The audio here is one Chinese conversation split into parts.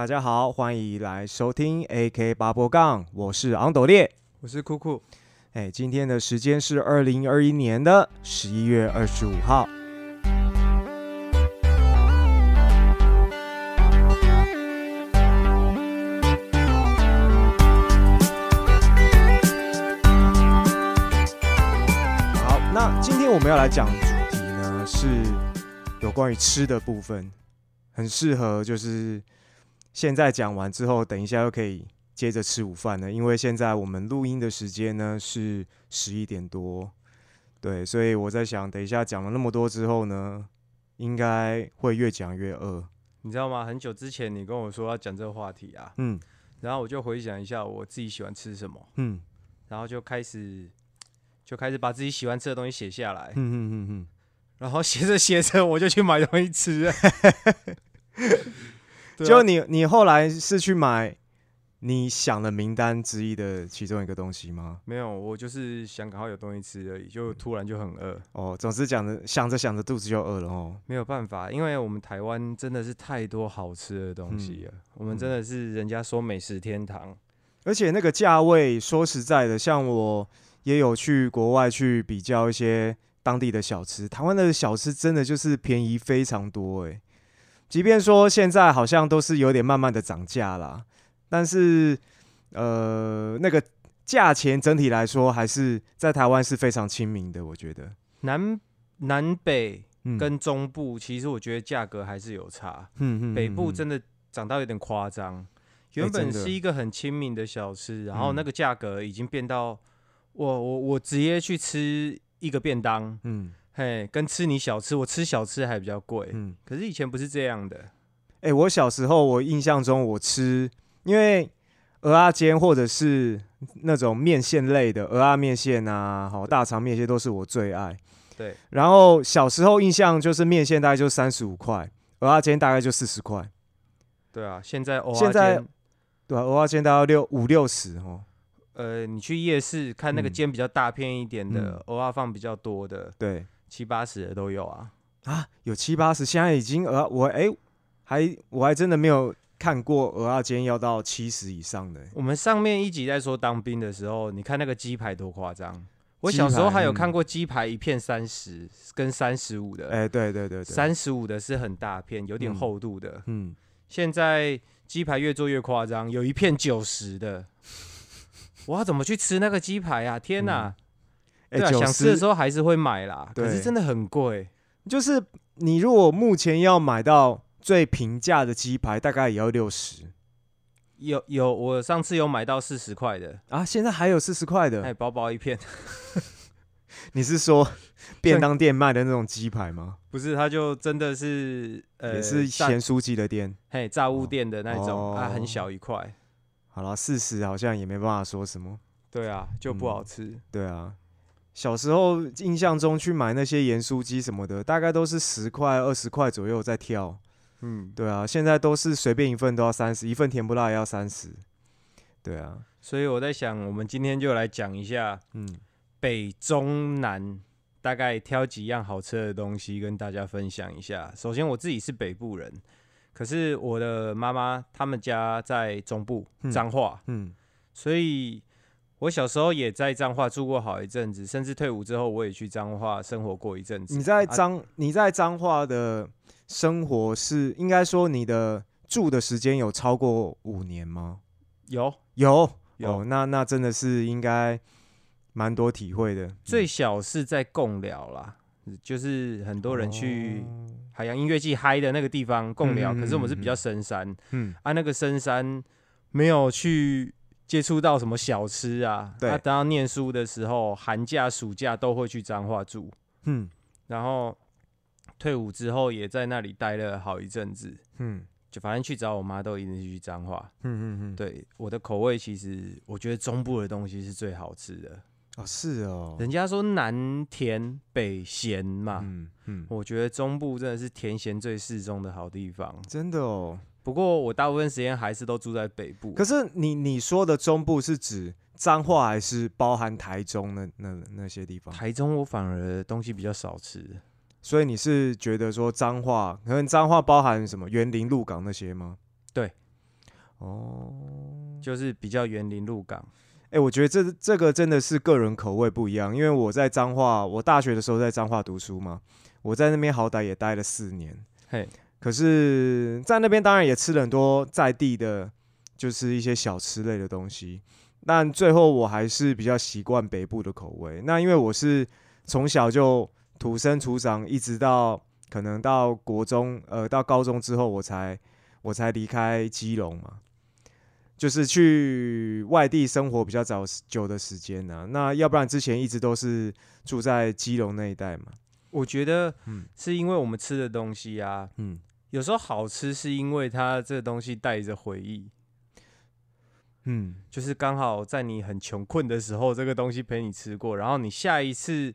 大家好，欢迎来收听 AK 八波杠，我是昂斗烈。我是酷酷，哎，今天的时间是二零二一年的十一月二十五号。好，那今天我们要来讲的主题呢，是有关于吃的部分，很适合就是现在讲完之后，等一下又可以接着吃午饭了。因为现在我们录音的时间呢是十一点多，对，所以我在想，等一下讲了那么多之后呢，应该会越讲越饿。你知道吗？很久之前你跟我说要讲这个话题啊，嗯然后我就回想一下我自己喜欢吃什么，嗯然后就开始就开始把自己喜欢吃的东西写下来，嗯嗯嗯嗯，然后写着写着我就去买东西吃了。对啊就你你后来是去买你想的名单之一的其中一个东西吗？没有，我就是想赶快有东西吃而已，就突然就很饿，哦，总是讲着想着想着肚子就饿了哦。没有办法，因为我们台湾真的是太多好吃的东西了，我们真的是人家说美食天堂。而且那个价位，说实在的，像我也有去国外去比较一些当地的小吃，台湾的小吃真的就是便宜非常多诶。即便说现在好像都是有点慢慢的涨价啦，但是呃，那个价钱整体来说还是在台湾是非常亲民的，我觉得。南南北嗯。跟中部，其实我觉得价格还是有差。嗯北部嗯真的涨到有点夸张，原本是一个很亲民的小吃，然后嗯那个价格已经变到我我我直接去吃一个便当，嗯嘿，跟吃你小吃，我吃小吃还比较贵。嗯，可是以前不是这样的，哎、我小时候我印象中我吃，因为鹅阿煎或者是那种面线类的鹅阿面线啊，好大肠面线都是我最爱。对，然后小时候印象就是面线大概就三十五块，鹅阿煎大概就四十块，对啊，现在蚵现在对啊，鹅阿煎大概六五六十哦。呃，你去夜市看那个嗯煎比较大片一点的，蚵仔放比较多的，对七八十的都有啊。啊，有七八十，现在已经鹅我哎、还我还真的没有看过鹅阿煎要到七十以上的、我们上面一集在说当兵的时候，你看那个鸡排多夸张。我小时候还有嗯看过鸡排一片三十跟三十五的，哎、对对对对，三十五的是很大片，有点嗯厚度的。嗯。现在鸡排越做越夸张，有一片九十的，我要怎么去吃那个鸡排啊？天哪！哎对啊，90想吃的时候还是会买啦，可是真的很贵。就是你如果目前要买到最平价的鸡排，大概也要六十有有，我上次有买到四十块的，啊，现在还有四十块的。哎，薄薄一片，你是说便当店卖的那种鸡排吗？不是，它就真的是呃，也是炸咸酥鸡的店。嘿炸物店的那种、它，哦很小一块。好了，四十好像也没办法说什么。对啊，就不嗯好吃。对啊，小时候印象中去买那些盐酥鸡什么的，大概都是十块、二十块左右在跳。嗯，对啊，现在都是随便一份都要三十，一份甜不辣也要三十。对啊，所以我在想，我们今天就来讲一下嗯，北中南大概挑几样好吃的东西跟大家分享一下。首先，我自己是北部人，可是我的妈妈他们家在中部嗯彰化，嗯，所以我小时候也在彰化住过好一阵子，甚至退伍之后我也去彰化生活过一阵子。你在啊彰、你在彰化的生活是应该说你的住的时间有超过五年吗？有有有哦，那那真的是应该蛮多体会的。最小是在贡寮啦，就是很多人去哦海洋音乐季嗨的那个地方共寮，嗯嗯可是我们是比较嗯深山嗯啊，那个深山没有去接触到什么小吃啊。对啊，等到念书的时候，寒假、暑假都会去彰化住，嗯然后退伍之后也在那里待了好一阵子。嗯就反正去找我妈都一定是去彰化。嗯嗯嗯，对我的口味，其实我觉得中部的东西是最好吃的。哦是哦，人家说南甜北咸嘛，嗯嗯，我觉得中部真的是甜咸最适中的好地方。真的哦。不过我大部分时间还是都住在北部。可是你你说的中部是指彰化还是包含台中那那那些地方？台中我反而东西比较少吃，所以你是觉得说彰化，可能彰化包含什么园林、鹿港那些吗？对，哦，就是比较园林鹿港。哎、我觉得这这个真的是个人口味不一样，因为我在彰化，我大学的时候在彰化读书嘛，我在那边好歹也待了四年，嘿，可是，在那边当然也吃了很多在地的，就是一些小吃类的东西，但最后我还是比较习惯北部的口味。那因为我是从小就土生土长，一直到可能到国中，呃，到高中之后，我才我才离开基隆嘛，就是去外地生活比较早久的时间呢、那要不然之前一直都是住在基隆那一带嘛。我觉得嗯是因为我们吃的东西啊，嗯，有时候好吃是因为它这个东西带着回忆，嗯，就是刚好在你很穷困的时候，这个东西陪你吃过，然后你下一次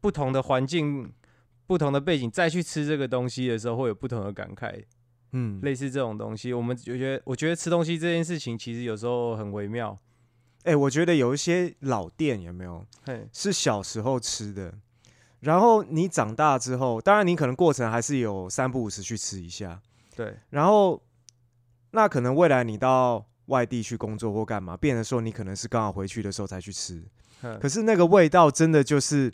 不同的环境、不同的背景再去吃这个东西的时候，会有不同的感慨。嗯，类似这种东西，我们就觉得，我觉得吃东西这件事情其实有时候很微妙。哎、我觉得有一些老店有没有嘿，是小时候吃的，然后你长大之后，当然你可能过程还是有三不五时去吃一下，对，然后那可能未来你到外地去工作或干嘛，变得说你可能是刚好回去的时候才去吃，可是那个味道真的就是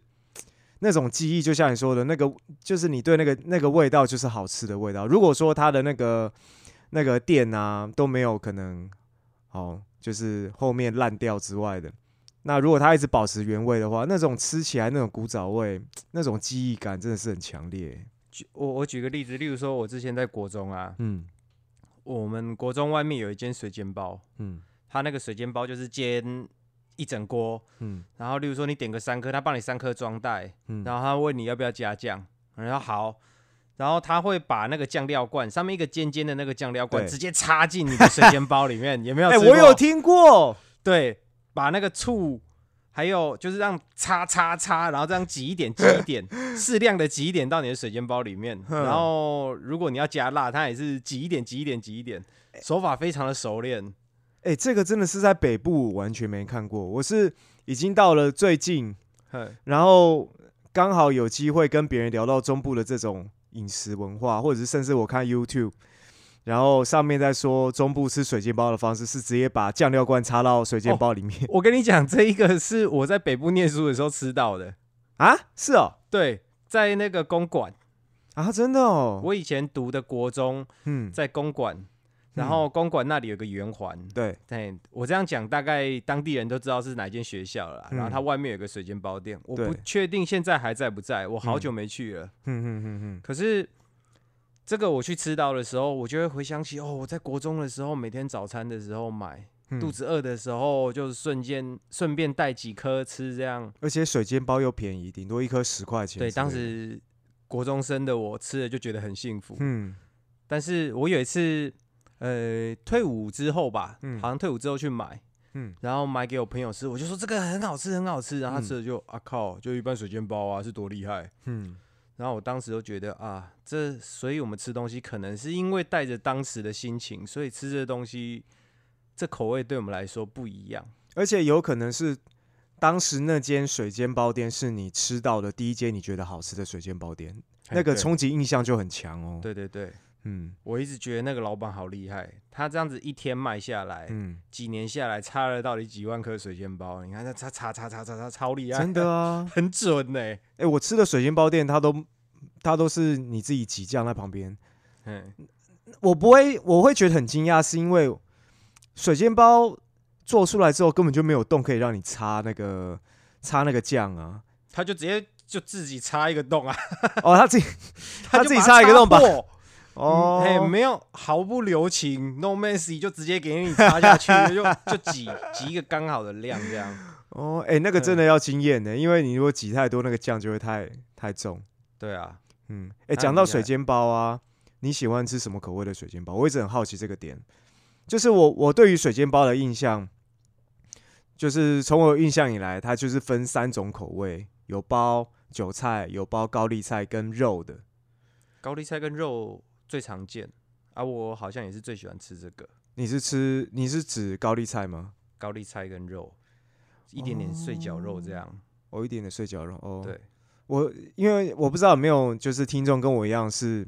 那种记忆，就像你说的那个，就是你对那个那个味道就是好吃的味道。如果说它的那个那个店啊都没有可能哦，就是后面烂掉之外的，那如果它一直保持原味的话，那种吃起来那种古早味，那种记忆感真的是很强烈。举我我举个例子，例如说，我之前在国中啊，嗯我们国中外面有一间水煎包，嗯它那个水煎包就是煎一整锅，嗯然后例如说你点个三颗，他帮你三颗装袋，嗯，然后他问你要不要加酱，然后好。然后他会把那个酱料罐上面一个尖尖的那个酱料罐对直接插进你的水煎包里面，有没有哎？我有听过，对，把那个醋，还有就是让擦擦擦，然后这样挤一点挤一点，适量的挤一点到你的水煎包里面。哼然后如果你要加辣，它也是挤一点挤一点挤一点，手法非常的熟练。哎、这个真的是在北部完全没看过，我是已经到了最近。哼然后刚好有机会跟别人聊到中部的这种饮食文化，或者是甚至我看 YouTube，然后上面在说中部吃水煎包的方式是直接把酱料罐插到水煎包里面、我跟你讲，这一个是我在北部念书的时候吃到的。啊？是哦，对，在那个公馆，啊，真的哦，我以前读的国中嗯，在公馆，然后公馆那里有个圆环，对，对我这样讲，大概当地人都知道是哪间学校了啦。嗯然后它外面有个水煎包店，我不对确定现在还在不在，我好嗯久没去了。哼哼哼哼，可是这个我去吃到的时候，我就会回想起哦，我在国中的时候，每天早餐的时候买，嗯肚子饿的时候就瞬间顺便带几颗吃，这样。而且水煎包又便宜，顶多一颗十块钱之类对，的。当时国中生的我吃了就觉得很幸福。嗯但是我有一次，呃，退伍之后吧，嗯好像退伍之后去买，嗯然后买给我朋友吃，我就说这个很好吃，很好吃，然后他嗯吃了就、啊靠，就一般水煎包啊，是多厉害。嗯，然后我当时就觉得啊，这所以我们吃东西可能是因为带着当时的心情，所以吃这东西，这口味对我们来说不一样。而且有可能是当时那间水煎包店是你吃到的第一间你觉得好吃的水煎包店，那个冲击印象就很强哦。，对对对，嗯我一直觉得那个老板好厉害，他这样子一天卖下来，嗯，几年下来擦了到底几万颗水煎包，你看他插插插插插插超厉害，真的啊。很准呢、哎、我吃的水煎包店，他都他都是你自己挤酱在旁边，嗯，我不会，我会觉得很惊讶，是因为水煎包做出来之后根本就没有洞可以让你擦那个擦那个酱啊。他就直接就自己插一个洞啊，哦，他自己他自己就把它插一个洞吧破哦，嘿，没有毫不留情，no mercy，就直接给你插下去，就就挤挤一个刚好的量这样。哦，哎、那个真的要经验的，因为你如果挤太多，那个酱就会太太重。对啊，嗯，哎、那讲到水煎包啊，你喜欢吃什么口味的水煎包？我一直很好奇这个点。就是我我对于水煎包的印象，就是从我印象以来，它就是分三种口味，有包韭菜，有包高丽菜跟肉的。高丽菜跟肉最常见啊，我好像也是最喜欢吃这个你是吃你是指高丽菜吗？高丽菜跟肉，一点点碎绞肉这样。哦，一点点碎绞肉哦。对，我因为我不知道有没有就是听众跟我一样是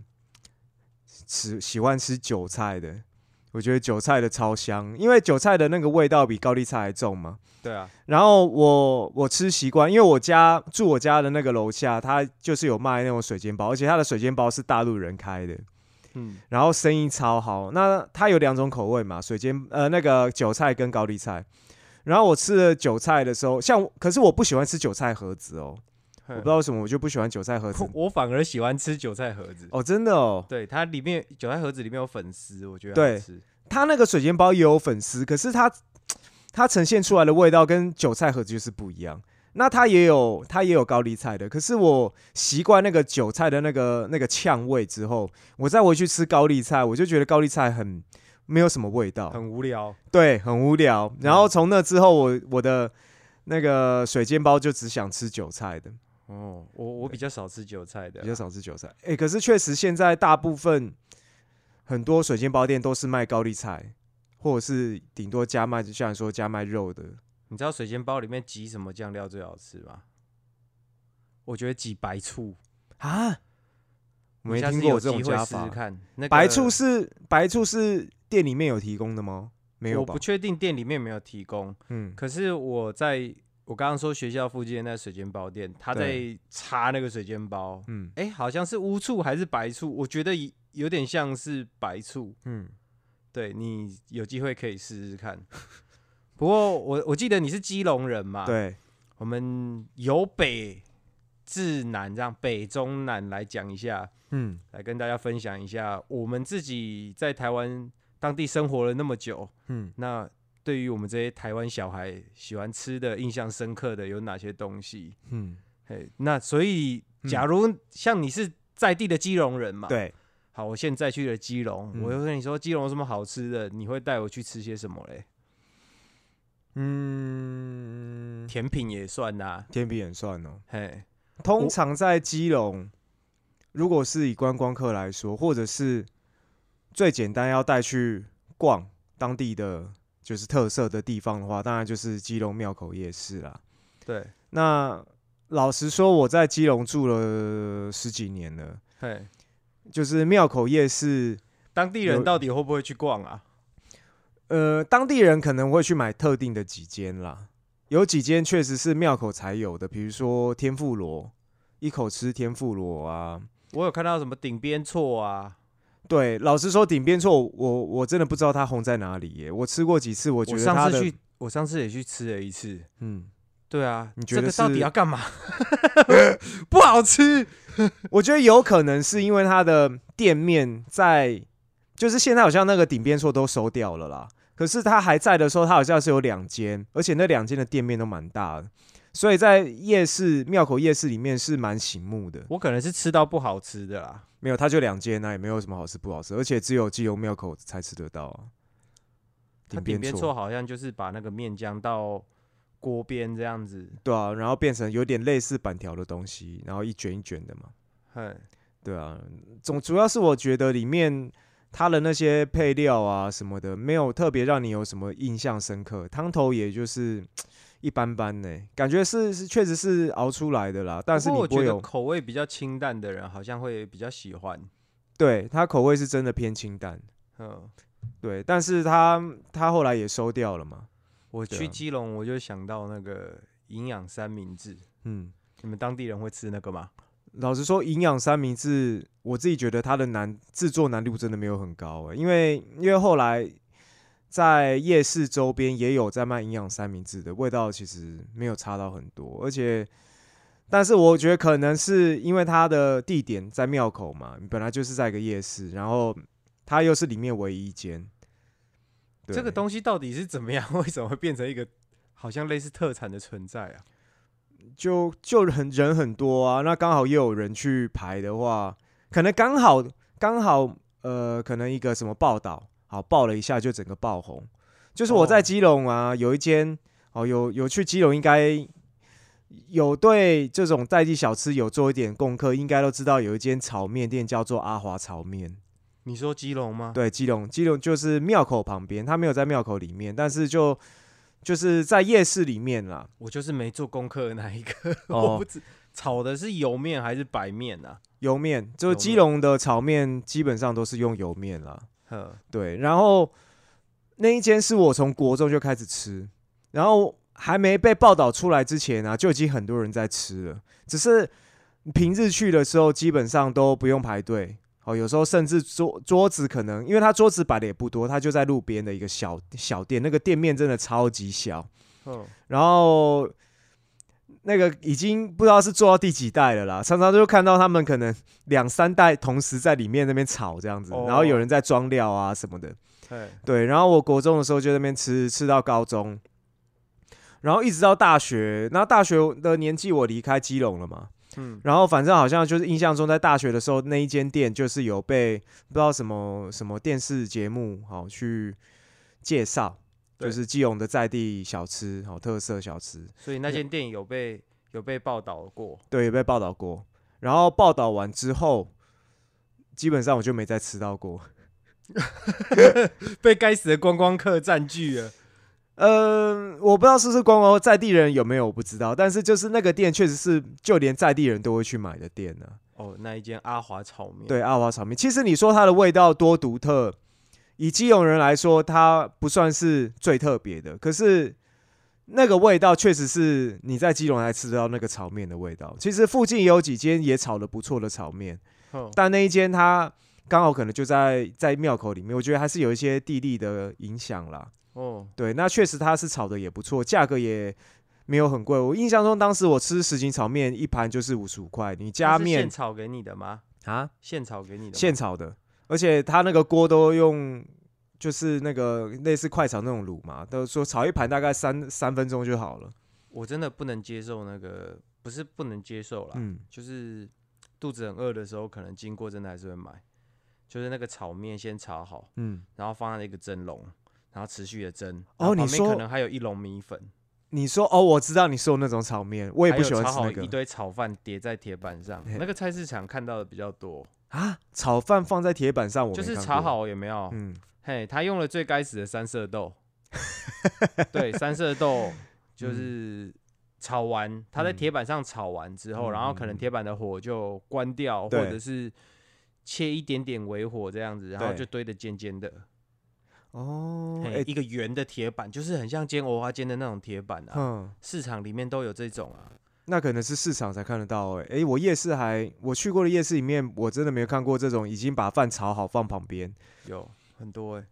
吃喜欢吃韭菜的，我觉得韭菜的超香，因为韭菜的那个味道比高丽菜还重嘛。对啊，然后我我吃习惯，因为我家住我家的那个楼下，它就是有卖那种水煎包，而且它的水煎包是大陆人开的，嗯，然后生意超好。那它有两种口味嘛，水煎呃那个韭菜跟高丽菜。然后我吃了韭菜的时候，像可是我不喜欢吃韭菜盒子哦，我不知道为什么我就不喜欢韭菜盒子。我反而喜欢吃韭菜盒子。哦，真的哦，对，它里面韭菜盒子里面有粉丝，我觉得对。它那个水煎包也有粉丝，可是它它呈现出来的味道跟韭菜盒子就是不一样。那它也有它也有高丽菜的，可是我习惯那个韭菜的那个那个呛味之后，我再回去吃高丽菜，我就觉得高丽菜很没有什么味道，很无聊。对，很无聊。然后从那之后，我我的那个水煎包就只想吃韭菜的，哦，我我比较少吃韭菜的比较少吃韭菜。哎、可是确实现在大部分很多水煎包店都是卖高丽菜，或者是顶多加卖，就像你说加卖肉的。你知道水煎包里面挤什么酱料最好吃吗？我觉得挤白醋。啊，我没听过有这种会加法。试试看。那个白醋是白醋是店里面有提供的吗？没有吧我不？确定店里面有没有提供，嗯，可是我在我刚刚说学校附近的那水煎包店，他在对擦那个水煎包，嗯哎、好像是乌醋还是白醋，我觉得有有点像是白醋。嗯，对你有机会可以试试看。不过我我记得你是基隆人嘛？，对，我们由北至南，这样北中南来讲一下，嗯。来跟大家分享一下我们自己在台湾当地生活了那么久，嗯，那对于我们这些台湾小孩喜欢吃的、印象深刻的有哪些东西？嗯，嘿，那所以嗯假如像你是在地的基隆人嘛，，对，好，我现在去了基隆，嗯。我就跟你说基隆有什么好吃的，你会带我去吃些什么嘞？嗯，甜品也算呐、甜品也算哦。嘿，通常在基隆，如果是以观光客来说，或者是最简单要带去逛当地的就是特色的地方的话，当然就是基隆庙口夜市啦。对，那老实说，我在基隆住了十几年了，嘿，就是庙口夜市，当地人到底会不会去逛啊？呃，当地人可能会去买特定的几间啦，有几间确实是庙口才有的，比如说天妇罗，一口吃天妇罗啊。我有看到什么顶边错啊，对，老实说，顶边错我我真的不知道它红在哪里耶。我吃过几次，我觉得上次去，我上次也去吃了一次。嗯，对啊，你觉得这个到底要干嘛？不好吃。我觉得有可能是因为它的店面在，就是现在好像那个顶边错都收掉了啦。可是他还在的时候，他好像是有两间，而且那两间的店面都蛮大的，所以在夜市庙口夜市里面是蛮醒目的。我可能是吃到不好吃的啦。没有，他就两间，那也没有什么好吃不好吃，而且只有基隆庙口才吃得到啊。它顶边错好像就是把那个面浆到锅边这样子，对啊，然后变成有点类似板条的东西，然后一卷一卷的嘛。嘿，对啊，总主要是我觉得里面它的那些配料啊什么的，没有特别让你有什么印象深刻。汤头也就是 一般般呢、感觉是是确实是熬出来的啦，但是不我觉得你不会有口味比较清淡的人好像会比较喜欢。对它口味是真的偏清淡，嗯，对，但是它它后来也收掉了嘛，我去基隆我就想到那个营养三明治，嗯。你们当地人会吃那个吗？老实说，营养三明治，我自己觉得它的难制作难度真的没有很高欸诶，因为因为后来在夜市周边也有在卖营养三明治的，味道其实没有差到很多，而且，但是我觉得可能是因为它的地点在庙口嘛，本来就是在一个夜市，然后它又是里面唯一一间，这个东西到底是怎么样？为什么会变成一个好像类似特产的存在啊？就就很人很多啊，那刚好又有人去排的话，可能刚好刚好呃，可能一个什么报道，好报了一下就整个爆红。就是我在哦基隆啊，有一间哦，有有去基隆，应该有对这种在地小吃有做一点功课，应该都知道有一间炒面店叫做阿华炒面。你说基隆吗？对，基隆基隆就是庙口旁边，它没有在庙口里面，但是就就是在夜市里面啦。我就是没做功课的那一个，哦我不知炒的是油面还是白面啊？油面，就是基隆的炒面基本上都是用油面啦。呵，对，然后那一间是我从国中就开始吃，然后还没被报道出来之前啊，就已经很多人在吃了。只是平日去的时候，基本上都不用排队。哦，有时候甚至桌桌子可能，因为他桌子摆的也不多，他就在路边的一个小小店，那个店面真的超级小。嗯，然后那个已经不知道是做到第几代了啦，常常就看到他们可能 两三代同时在里面那边炒这样子，哦然后有人在装料啊什么的。对，对，然后我国中的时候就在那边吃，吃到高中，然后一直到大学。那大学的年纪我离开基隆了嘛，嗯，然后反正好像就是印象中在大学的时候那一间店就是有被不知道什么什么电视节目好去介绍，就是基隆的在地小吃，好特色小吃，所以那间店有被有被报道过。对，有被报道过。然后报道完之后，基本上我就没再吃到过。被该死的观光客占据了。呃，我不知道是不是观光在地人有没有，我不知道。但是就是那个店确实是就连在地人都会去买的店呢、哦，那一间阿华炒面，，对，阿华炒面，其实你说它的味道多独特，以基隆人来说，它不算是最特别的。可是那个味道确实是你在基隆才吃得到那个炒面的味道。其实附近也有几间也炒的不错的炒面，哼但那一间它刚好可能就在在庙口里面，我觉得还是有一些地利的影响啦。哦，对，那确实它是炒的也不错，价格也没有很贵。我印象中当时我吃什锦炒面一盘就是五十五块，你加面现炒给你的吗？啊，现炒给你的，现炒的，而且它那个锅都用就是那个类似快炒那种卤嘛，都说炒一盘大概三三分钟就好了。我真的不能接受那个，不是不能接受啦，嗯，就是肚子很饿的时候，可能经过真的还是会买，就是那个炒面先炒好，嗯，然后放在一个蒸笼，然后持续的蒸，哦你然后旁边可能还有一笼米粉，你说哦，我知道你说的那种炒面，我也不喜欢吃那个炒好一堆炒饭叠在铁板上，那个菜市场看到的比较多，啊，炒饭放在铁板上，我就是炒好有没有？嗯，嘿，他用了最该死的三色豆，对，三色豆就是炒完，他在嗯铁板上炒完之后，嗯然后可能嗯铁板的火就关掉，或者是切一点点微火这样子，然后就堆得尖尖的，哦，一个圆的铁板，就是很像煎藕花煎的那种铁板啊，嗯，市场里面都有这种啊。那可能是市场才看得到、哎，哎，我夜市还我去过的夜市里面，我真的没有看过这种已经把饭炒好放旁边。有很多哎、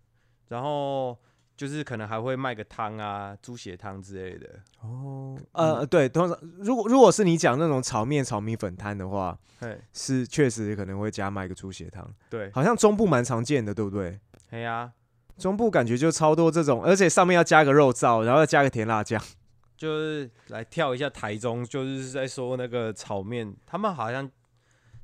然后就是可能还会卖个汤啊，猪血汤之类的。哦，呃，对，通常如果如果是你讲那种炒面、炒米粉摊的话，嘿，是确实可能会加卖个猪血汤，对，好像中部蛮常见的，对不对？嘿呀、中部感觉就超多这种，而且上面要加个肉燥，然后要加个甜辣酱。就是来跳一下台中，就是在说那个炒面，他们好像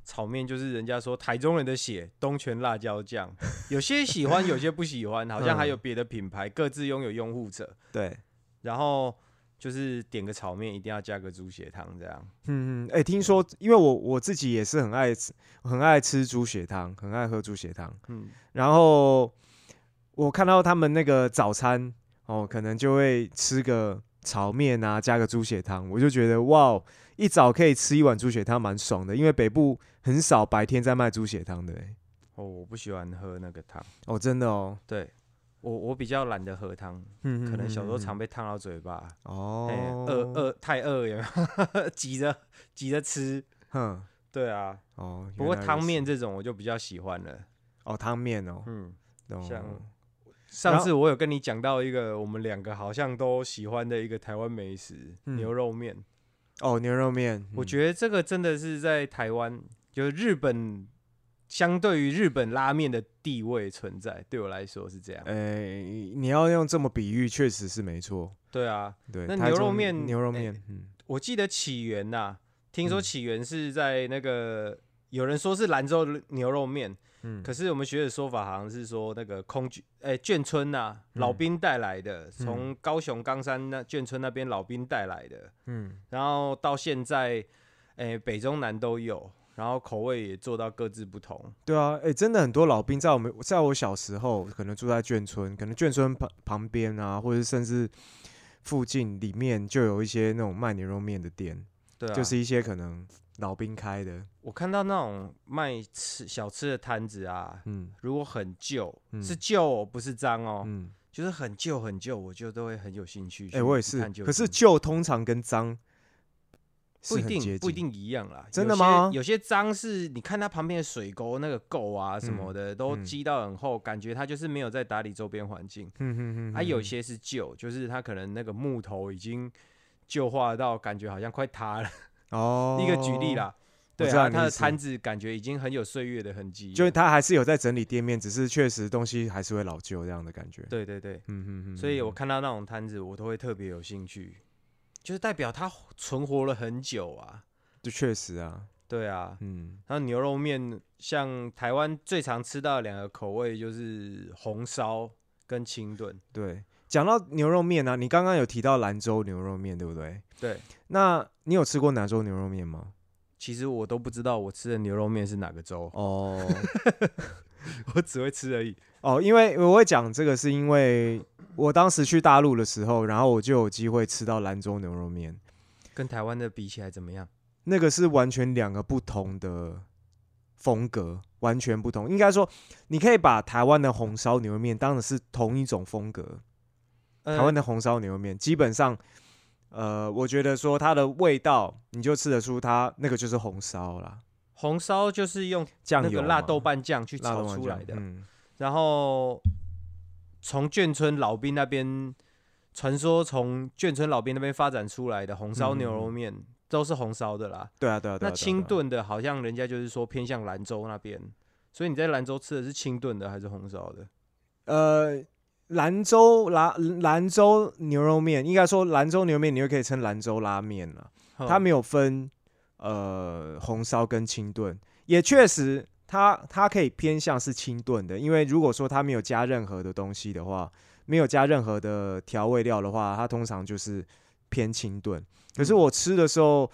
炒面就是人家说台中人的血，东泉辣椒酱，有些喜欢，有些不喜欢，好像还有别的品牌，各自拥有拥护者。对，然后就是点个炒面，一定要加个猪血汤，这样。嗯嗯，哎、听说因为我我自己也是很爱吃，很爱吃猪血汤，很爱喝猪血汤。嗯，然后我看到他们那个早餐哦，可能就会吃个炒面啊，加个猪血汤，我就觉得哇，一早可以吃一碗猪血汤，蛮爽的。因为北部很少白天在卖猪血汤的、欸，哦，我不喜欢喝那个汤，哦，真的哦，对我我比较懒得喝汤，嗯可能小时候嗯常被烫到嘴巴，哦哎，，饿饿太饿有没有？急着急着吃，哼，对啊。哦，不过汤面这种我就比较喜欢了，哦，汤面哦，嗯。哦像上次我有跟你讲到一个我们两个好像都喜欢的一个台湾美食、嗯。牛肉面，哦牛肉面，我觉得这个真的是在台湾，就是日本相对于日本拉面的地位存在，对我来说是这样。哎、你要用这么比喻，确实是没错。对啊，对，那牛肉面哎牛肉面，嗯，我记得起源呐、听说嗯。起源是在那个、有人说是兰州牛肉面，嗯。可是我们学的说法好像是说那个空军哎、眷村呐、老嗯兵带来的，从高雄冈山那眷村那边老兵带来的，嗯，然后到现在哎、北中南都有，然后口味也做到各自不同。对啊，哎、真的很多老兵在我们在我小时候，可能住在眷村，可能眷村旁旁边啊，或者甚至附近里面就有一些那种卖牛肉面的店，对啊，就是一些可能老兵开的，我看到那种卖吃小吃的摊子啊，嗯。如果很旧，嗯。是旧哦，不是脏哦，嗯，就是很旧很旧，我就都会很有兴趣。哎、我也是。可是竟旧通常跟脏不一定不一定一样啦。真的吗？有些脏是你看它旁边的水沟那个垢啊什么的，都嗯。积到很厚，感觉它就是没有在打理周边环境。嗯哼哼啊，有些是旧，就是它可能那个木头已经旧化到感觉好像快塌了。哦，一个举例，啦，对啊，知道你意思它的摊子感觉已经很有岁月的痕迹。就是他还是有在整理店面，只是确实东西还是会老旧这样的感觉。对对对，嗯哼哼，所以我嗯看到那种摊子，我都会特别有兴趣，就是代表它存活了很久啊。就确实啊，对啊，嗯，然后牛肉面，像台湾最常吃到的两个口味就是红烧跟清炖。对。讲到牛肉面啊，你刚刚有提到兰州牛肉面，对不对？对，那你有吃过兰州牛肉面吗？其实我都不知道我吃的牛肉面是哪个州，哦 我只会吃而已。哦，因为我会讲这个，是因为我当时去大陆的时候，然后我就有机会吃到兰州牛肉面，跟台湾的比起来怎么样？那个是完全两个不同的风格，完全不同。应该说，你可以把台湾的红烧牛肉面当成是同一种风格。台湾呃的红烧牛肉面基本上，呃，我觉得说它的味道，你就吃得出它那个就是红烧啦，红烧就是用酱油辣豆瓣酱去炒出来的，嗯，然后从眷村老兵那边，传说从眷村老兵那边发展出来的红烧牛肉面、都是红烧的啦。对啊，对啊，对那清，炖的，好像人家就是说偏向兰州那边，所以你在兰州吃的是清炖的还是红烧的？呃，兰州拉兰州牛肉面，应该说兰州牛肉面，你又可以称兰州拉面了。它嗯没有分呃红烧跟清炖，也确实它它可以偏向是清炖的，因为如果说它没有加任何的东西的话，没有加任何的调味料的话，它通常就是偏清炖。可是嗯我吃的时候，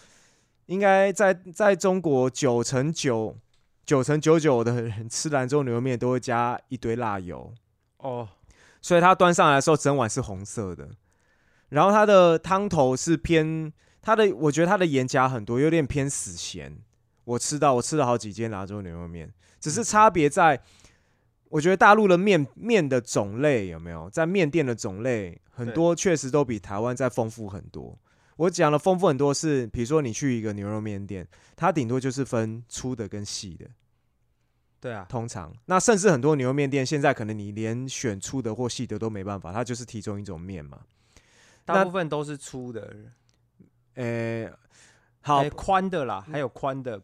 应该在在中国九成九九成九九的人吃兰州牛肉面都会加一堆辣油，哦，所以它端上来的时候整碗是红色的，然后它的汤头是偏它的，我觉得它的盐加很多，有点偏死咸。我吃到我吃了好几间兰州牛肉面，只是差别在，我觉得大陆的面面的种类有没有？在面店的种类很多，确实都比台湾再丰富很多。我讲的丰富很多是，比如说你去一个牛肉面店，它顶多就是分粗的跟细的，对啊，通常，那甚至很多牛肉面店现在可能你连选粗的或细的都没办法，它就是其中一种面嘛。大部分都是粗的，呃、好哎，宽的啦，还有宽的，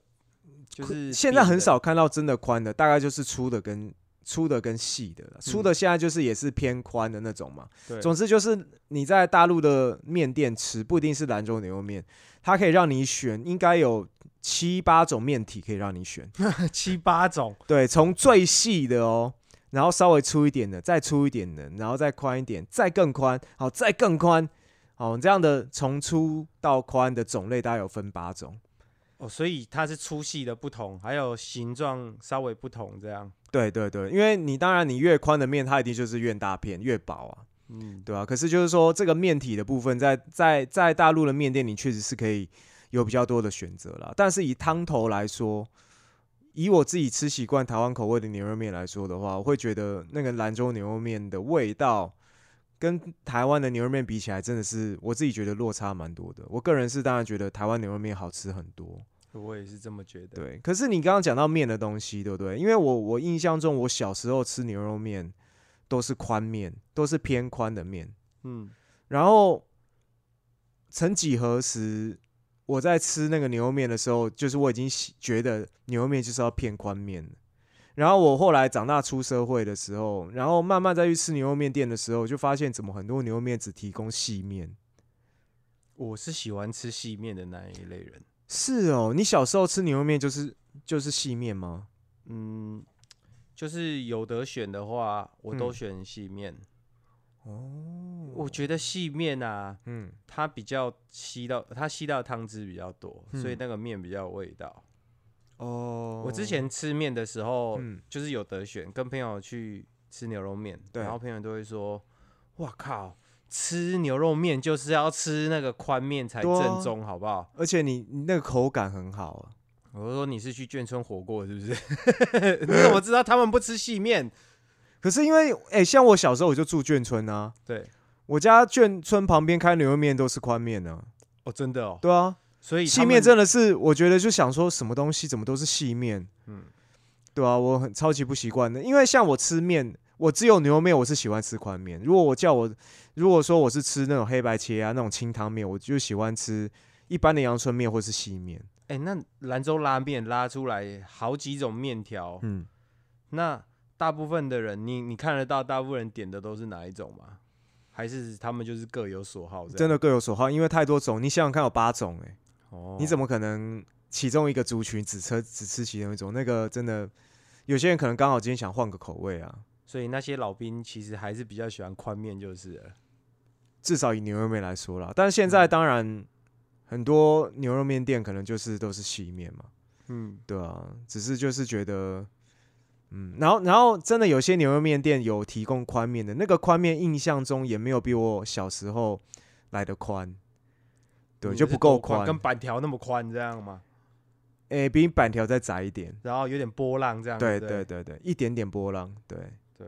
就是现在很少看到真的宽的，大概就是粗的跟粗的跟细的了。粗的现在就是也是偏宽的那种嘛。对，总之就是你在大陆的面店吃，不一定是兰州牛肉面，它可以让你选，应该有七八种面体可以让你选。七八种，对，从最细的哦，然后稍微粗一点的，再粗一点的，然后再宽一点，再更宽，好，再更宽，好，这样的从粗到宽的种类大概有分八种。哦，所以它是粗细的不同，还有形状稍微不同，这样，对对对，因为你当然你越宽的面，它一定就是越大片越薄啊，嗯，对吧、可是就是说这个面体的部分在，在在大陆的面店你确实是可以有比较多的选择啦。但是以汤头来说，以我自己吃习惯台湾口味的牛肉面来说的话，我会觉得那个兰州牛肉面的味道跟台湾的牛肉面比起来，真的是我自己觉得落差蛮多的。我个人是当然觉得台湾牛肉面好吃很多，我也是这么觉得。对。可是你刚刚讲到面的东西，对不对？因为我我印象中，我小时候吃牛肉面都是宽面，都是偏宽的面。嗯，然后曾几何时，我在吃那个牛肉面的时候，就是我已经觉得牛肉面就是要偏宽面了。然后我后来长大出社会的时候，然后慢慢再去吃牛肉面店的时候，就发现怎么很多牛肉面只提供细面。我是喜欢吃细面的那一类人。是哦，你小时候吃牛肉面就是就是细面吗？嗯，就是有得选的话，我都嗯选细面。哦，我觉得细面啊，嗯它比较吸到，它吸到的汤汁比较多，所以嗯那个面比较有味道。哦，我之前吃面的时候，嗯就是有得选，跟朋友去吃牛肉面，对然后朋友都会说：“哇靠，吃牛肉面就是要吃那个宽面才对啊正宗，好不好？而且你你那个口感很好啊。我说你是去眷村火锅是不是？你怎么知道他们不吃细面？可是因为哎、像我小时候我就住眷村啊，对，我家眷村旁边开牛肉面都是宽面呢、哦，真的哦，对啊，所以细面真的是，我觉得就想说什么东西怎么都是细面，嗯对啊，我很超级不习惯的，因为像我吃面，我只有牛肉面我是喜欢吃宽面。如果我叫我，如果说我是吃那种黑白切啊那种清汤面，我就喜欢吃一般的阳春面或是细面。哎、那兰州拉面拉出来好几种面条，嗯，那大部分的人，你你看得到，大部分人点的都是哪一种吗？还是他们就是各有所好？真的各有所好，因为太多种，你想想看，有八种哎、哦，你怎么可能其中一个族群只吃只吃其中一种？那个真的，有些人可能刚好今天想换个口味啊。所以那些老兵其实还是比较喜欢宽面，就是了。至少以牛肉面来说啦，但是现在当然很多牛肉面店可能就是都是细面嘛，嗯，对啊，只是就是觉得，嗯，然后然后真的有些牛肉面店有提供宽面的，那个宽面印象中也没有比我小时候来的宽，对，就不够宽，宽，跟板条那么宽这样吗？诶、比板条再窄一点，然后有点波浪这样，对对对对对，一点点波浪，对，对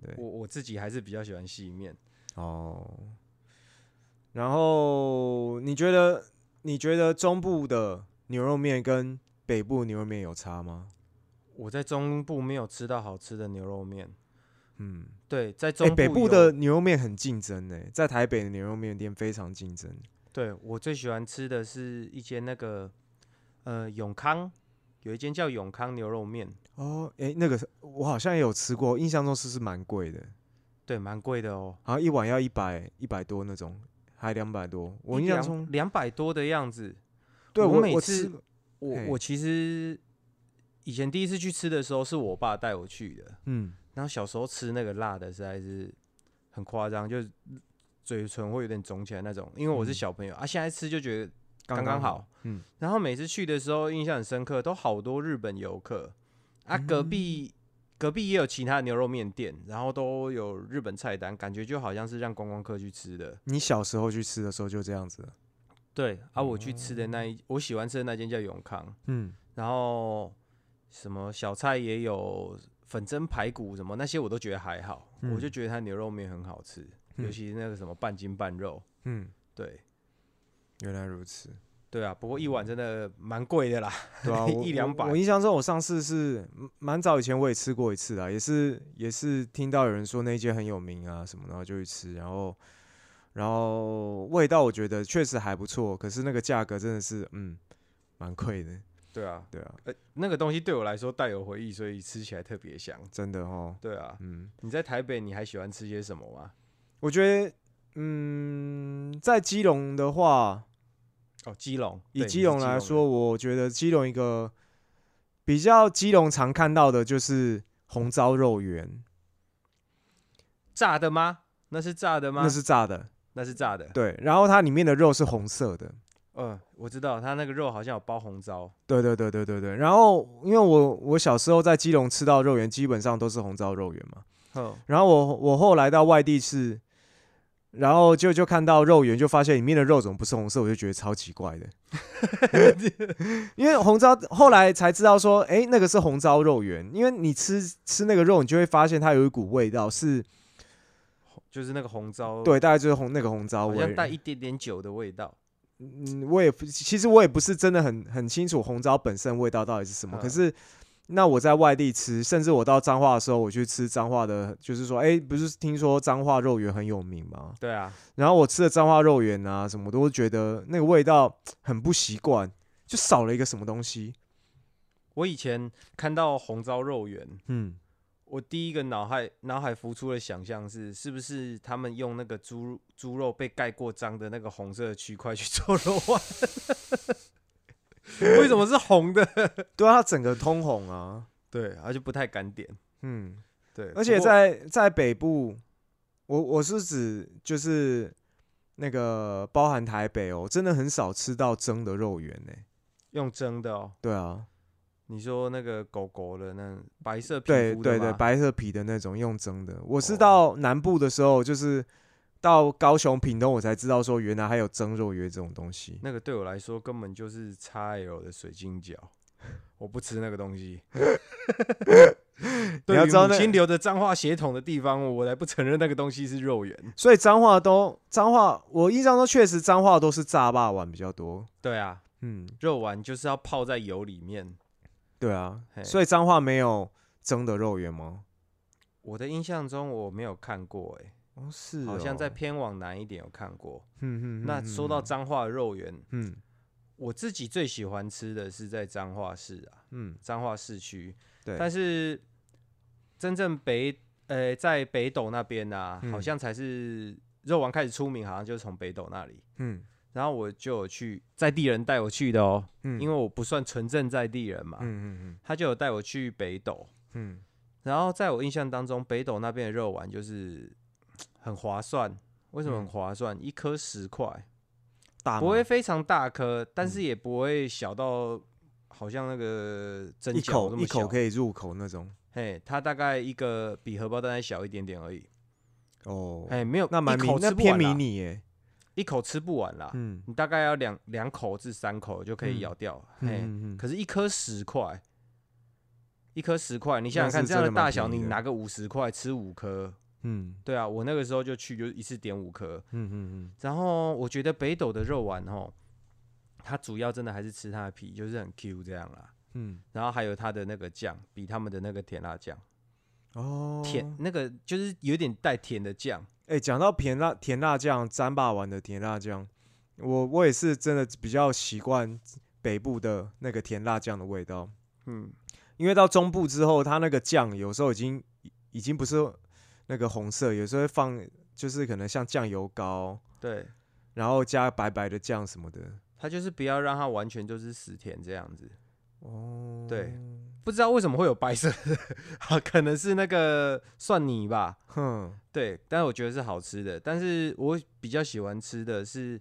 对我我自己还是比较喜欢细面。哦，然后你觉得你觉得中部的牛肉面跟北部牛肉面有差吗？我在中部没有吃到好吃的牛肉面，嗯，对，在哎、中北部的牛肉面很竞争呢，在台北的牛肉面店非常竞争。对我最喜欢吃的是一间那个呃永康，有一间叫永康牛肉面，哦，哎、那个我好像也有吃过，印象中是是蛮贵的，对，蛮贵的哦。好像一碗要一百一百多那种，还两百多。我印象中，两百多的样子。对我我每次我我其实以前第一次去吃的时候是我爸带我去的，嗯，然后小时候吃那个辣的实在是很夸张，就是嘴唇会有点肿起来那种。因为我是嗯小朋友、啊，现在吃就觉得刚刚刚好。嗯，然后每次去的时候印象很深刻，都好多日本游客啊，隔嗯壁、隔壁也有其他的牛肉面店，然后都有日本菜单，感觉就好像是让观光客去吃的。你小时候去吃的时候就这样子。对，啊，我去吃的那一我喜欢吃的那间叫永康，嗯，然后什么小菜也有粉蒸排骨什么那些我都觉得还好，嗯我就觉得它牛肉面很好吃，嗯。尤其是那个什么半筋半肉，嗯，对。原来如此。对啊，不过一碗真的蛮贵的啦，对啊，一两百我我印象中，我上次是嗯蛮早以前我也吃过一次啦，也是也是听到有人说那间很有名啊什么，然后就去吃，然后然后味道我觉得确实还不错，可是那个价格真的是嗯蛮贵的，对啊，对啊，呃，那个东西对我来说带有回忆，所以吃起来特别香。真的哦，对啊，嗯，你在台北你还喜欢吃些什么吗？我觉得嗯在基隆的话，哦，基隆，以基隆来说，我觉得基隆一个比较基隆常看到的就是红糟肉圆，炸的吗？那是炸的吗？那是炸的，那是炸的。对，然后它里面的肉是红色的。嗯，我知道，他那个肉好像有包红糟。对对对对对对。然后因为我我小时候在基隆吃到肉圆，基本上都是红糟肉圆嘛。哼，然后我我后来到外地吃，然后就就看到肉圆，就发现里面的肉怎么不是红色，我就觉得超奇怪的。因为红糟后来才知道说，哎，那个是红糟肉圆。因为你吃吃那个肉，你就会发现它有一股味道是，就是那个红糟，，对，大概就是红那个红糟味好像。带一点点酒的味道。嗯，我也不，其实我也不是真的很很清楚红糟本身味道到底是什么。可嗯是，那我在外地吃，甚至我到彰化的时候，我去吃彰化的，就是说，哎、不是听说彰化肉圆很有名吗？对啊，然后我吃的彰化肉圆啊，什么我都觉得那个味道很不习惯，就少了一个什么东西。我以前看到红糟肉圆，嗯，我第一个脑海脑海浮出的想象是，是不是他们用那个猪猪肉被盖过章的那个红色的区块去做肉丸？为什么是红的？对啊，它整个通红啊，对，而且不太敢点。嗯，对，而且在在北部，我我是指就是那个包含台北哦，真的很少吃到蒸的肉圆呢、用蒸的哦。对啊，你说那个狗狗的那白色皮对对对，白色皮的那种用蒸的。我是哦到南部的时候，就是到高雄屏东，我才知道说原来还有蒸肉圆这种东西。那个对我来说根本就是 x L 的水晶饺，我不吃那个东西。对于要知道那母亲留着脏话血统的地方，我才不承认那个东西是肉圆。所以脏话都脏话，我印象中确实脏话都是炸霸丸比较多。对啊，嗯，肉丸就是要泡在油里面。对啊，所以彰化没有蒸的肉圆吗？我的印象中我没有看过、欸，哦，是好像在哦偏往南一点有看过。嗯嗯，那说到嗯彰化肉圆，嗯我自己最喜欢吃的是在彰化市啊，嗯，彰化市区。对，但是真正北呃在北斗那边啊，嗯好像才是肉丸开始出名，好像就是从北斗那里。嗯然后我就有去在地人带我去的哦，嗯，因为我不算纯正在地人嘛，嗯嗯他就有带我去北斗。嗯然后在我印象当中，北斗那边的肉丸就是很划算。为什么很嗯划算？一颗十块，大不会非常大颗，但是嗯也不会小到好像那个蒸一饺一口可以入口那种。嘿，它大概一个比荷包蛋再小一点点而已。哦，哎，没有，那蛮迷一口，那偏迷吃不完啦，你耶。一口吃不完啦。嗯你大概要两两口至三口就可以嗯咬掉。嘿，嗯嗯可是，一颗十块，一颗十块，你想想看，这样的大小，你拿个五十块吃五颗，嗯对啊，我那个时候就去，就一次点五颗。嗯嗯嗯然后我觉得北斗的肉丸哦，它主要真的还是吃它的皮，就是很 Q 这样啦。嗯然后还有它的那个酱，比他们的那个甜辣酱嗯，哦，甜，那个就是有点带甜的酱。哎，讲到甜辣甜辣酱，沾霸丸的甜辣酱，我我也是真的比较习惯北部的那个甜辣酱的味道，嗯，因为到中部之后，它那个酱有时候已经已经不是那个红色，有时候会放就是可能像酱油膏，对，然后加白白的酱什么的。它就是不要让它完全就是死甜这样子。哦，对，不知道为什么会有白色的，好，可能是那个蒜泥吧。哼，对，但是我觉得是好吃的。但是我比较喜欢吃的是，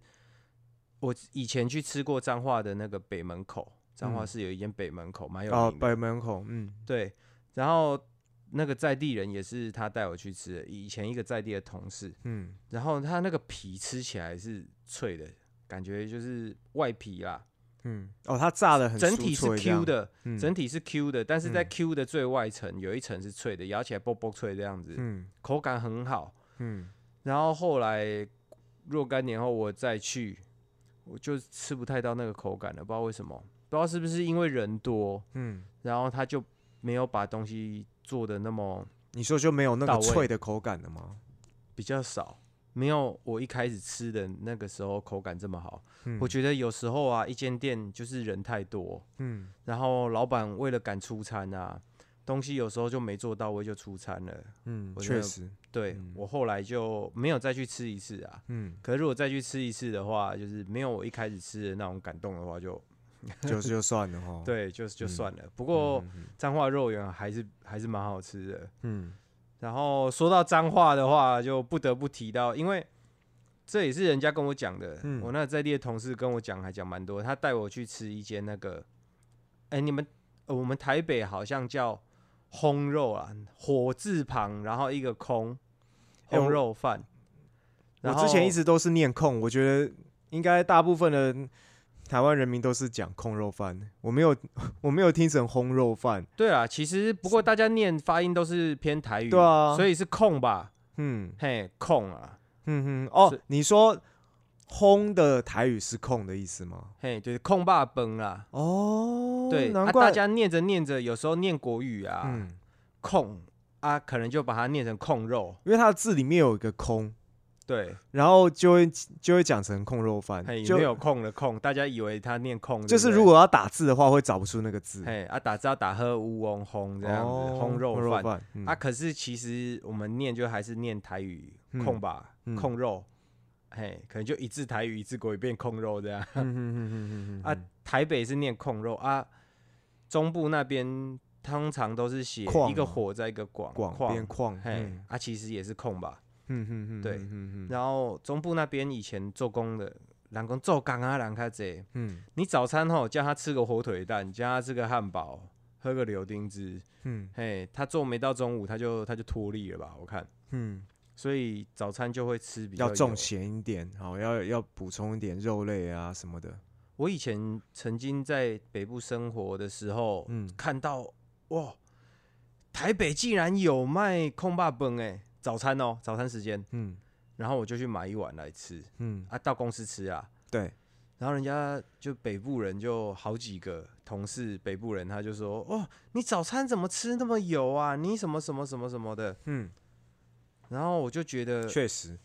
我以前去吃过彰化的那个北门口，彰化嗯市有一间北门口，蛮有哦，名的。北门口，嗯对，然后那个在地人也是他带我去吃的，以前一个在地的同事。嗯然后他那个皮吃起来是脆的，感觉就是外皮啦，嗯，哦，它炸的很整体是 Q，的，嗯。整体是 Q 的，但是在嗯。Q 的最外层有一层是脆的，咬起来啵啵脆这样子，嗯。口感很好。嗯。然后后来若干年后我再去，我就吃不太到那个口感了，不知道为什么，不知道是不是因为人多，嗯，然后他就没有把东西做的那么你说就没有那个脆的口感了吗？比较少，没有我一开始吃的那个时候口感这么好。嗯我觉得有时候啊，一间店就是人太多，嗯然后老板为了赶出餐啊，东西有时候就没做到位就出餐了。嗯，确实，对、嗯我后来就没有再去吃一次啊。嗯，可是如果再去吃一次的话，就是没有我一开始吃的那种感动的话 就，就就算了哈。对，就就嗯算了。不嗯，过嗯彰化肉圆还是还是蛮好吃的。嗯然后说到脏话的话，就不得不提到，因为这也是人家跟我讲的。嗯我那在地的同事跟我讲，还讲蛮多。他带我去吃一间那个，哎、你们、呃我们台北好像叫烘肉啊，火字旁，然后一个空烘肉饭。我之前一直都是念空，我觉得应该大部分的台湾人民都是讲控肉饭，我没有 我没有听成烘肉饭。对啊，其实不过大家念发音都是偏台语，对啊所以是控吧？嗯嘿，控啊，嗯哼，哦，你说烘的台语是控的意思吗？嘿，就是控霸崩啦。哦，对，啊，难怪大家念着念着，有时候念国语啊，嗯，控啊，可能就把它念成控肉，因为它的字里面有一个空，对，然后就会就会讲成控肉饭嘿，，就没有空的空，大家以为他念控，就是如果要打字的话，会找不出那个字。嘿啊打字要打喝乌翁轰这样子，哦烘肉饭。啊，可是其实我们念就还是念台语嗯控吧，嗯控肉，嘿，可能就一字台语一字国语变控肉这样。嗯啊，台北是念控肉啊，中部那边通常都是写一个火在一个广广矿边矿，嘿嗯。啊，其实也是控吧。嗯嗯嗯，对。嗯嗯然后中部那边以前做工的，人工做工啊，人较济。嗯。你早餐吼叫他吃个火腿蛋，叫他吃个汉堡，喝个柳丁汁，嗯。嘿，他做没到中午他就他就脱力了吧？我看，嗯。所以早餐就会吃比较重油咸一点，好，要要补充一点肉类啊什么的。我以前曾经在北部生活的时候，嗯，看到哇，台北竟然有卖空霸本哎，早餐哦，早餐时间，嗯。然后我就去买一碗来吃。嗯，啊，到公司吃啊，对，然后人家就北部人就好几个同事北部人，他就说哦，你早餐怎么吃那么油啊？你什么什么什么什么的，嗯，然后我就觉得确实，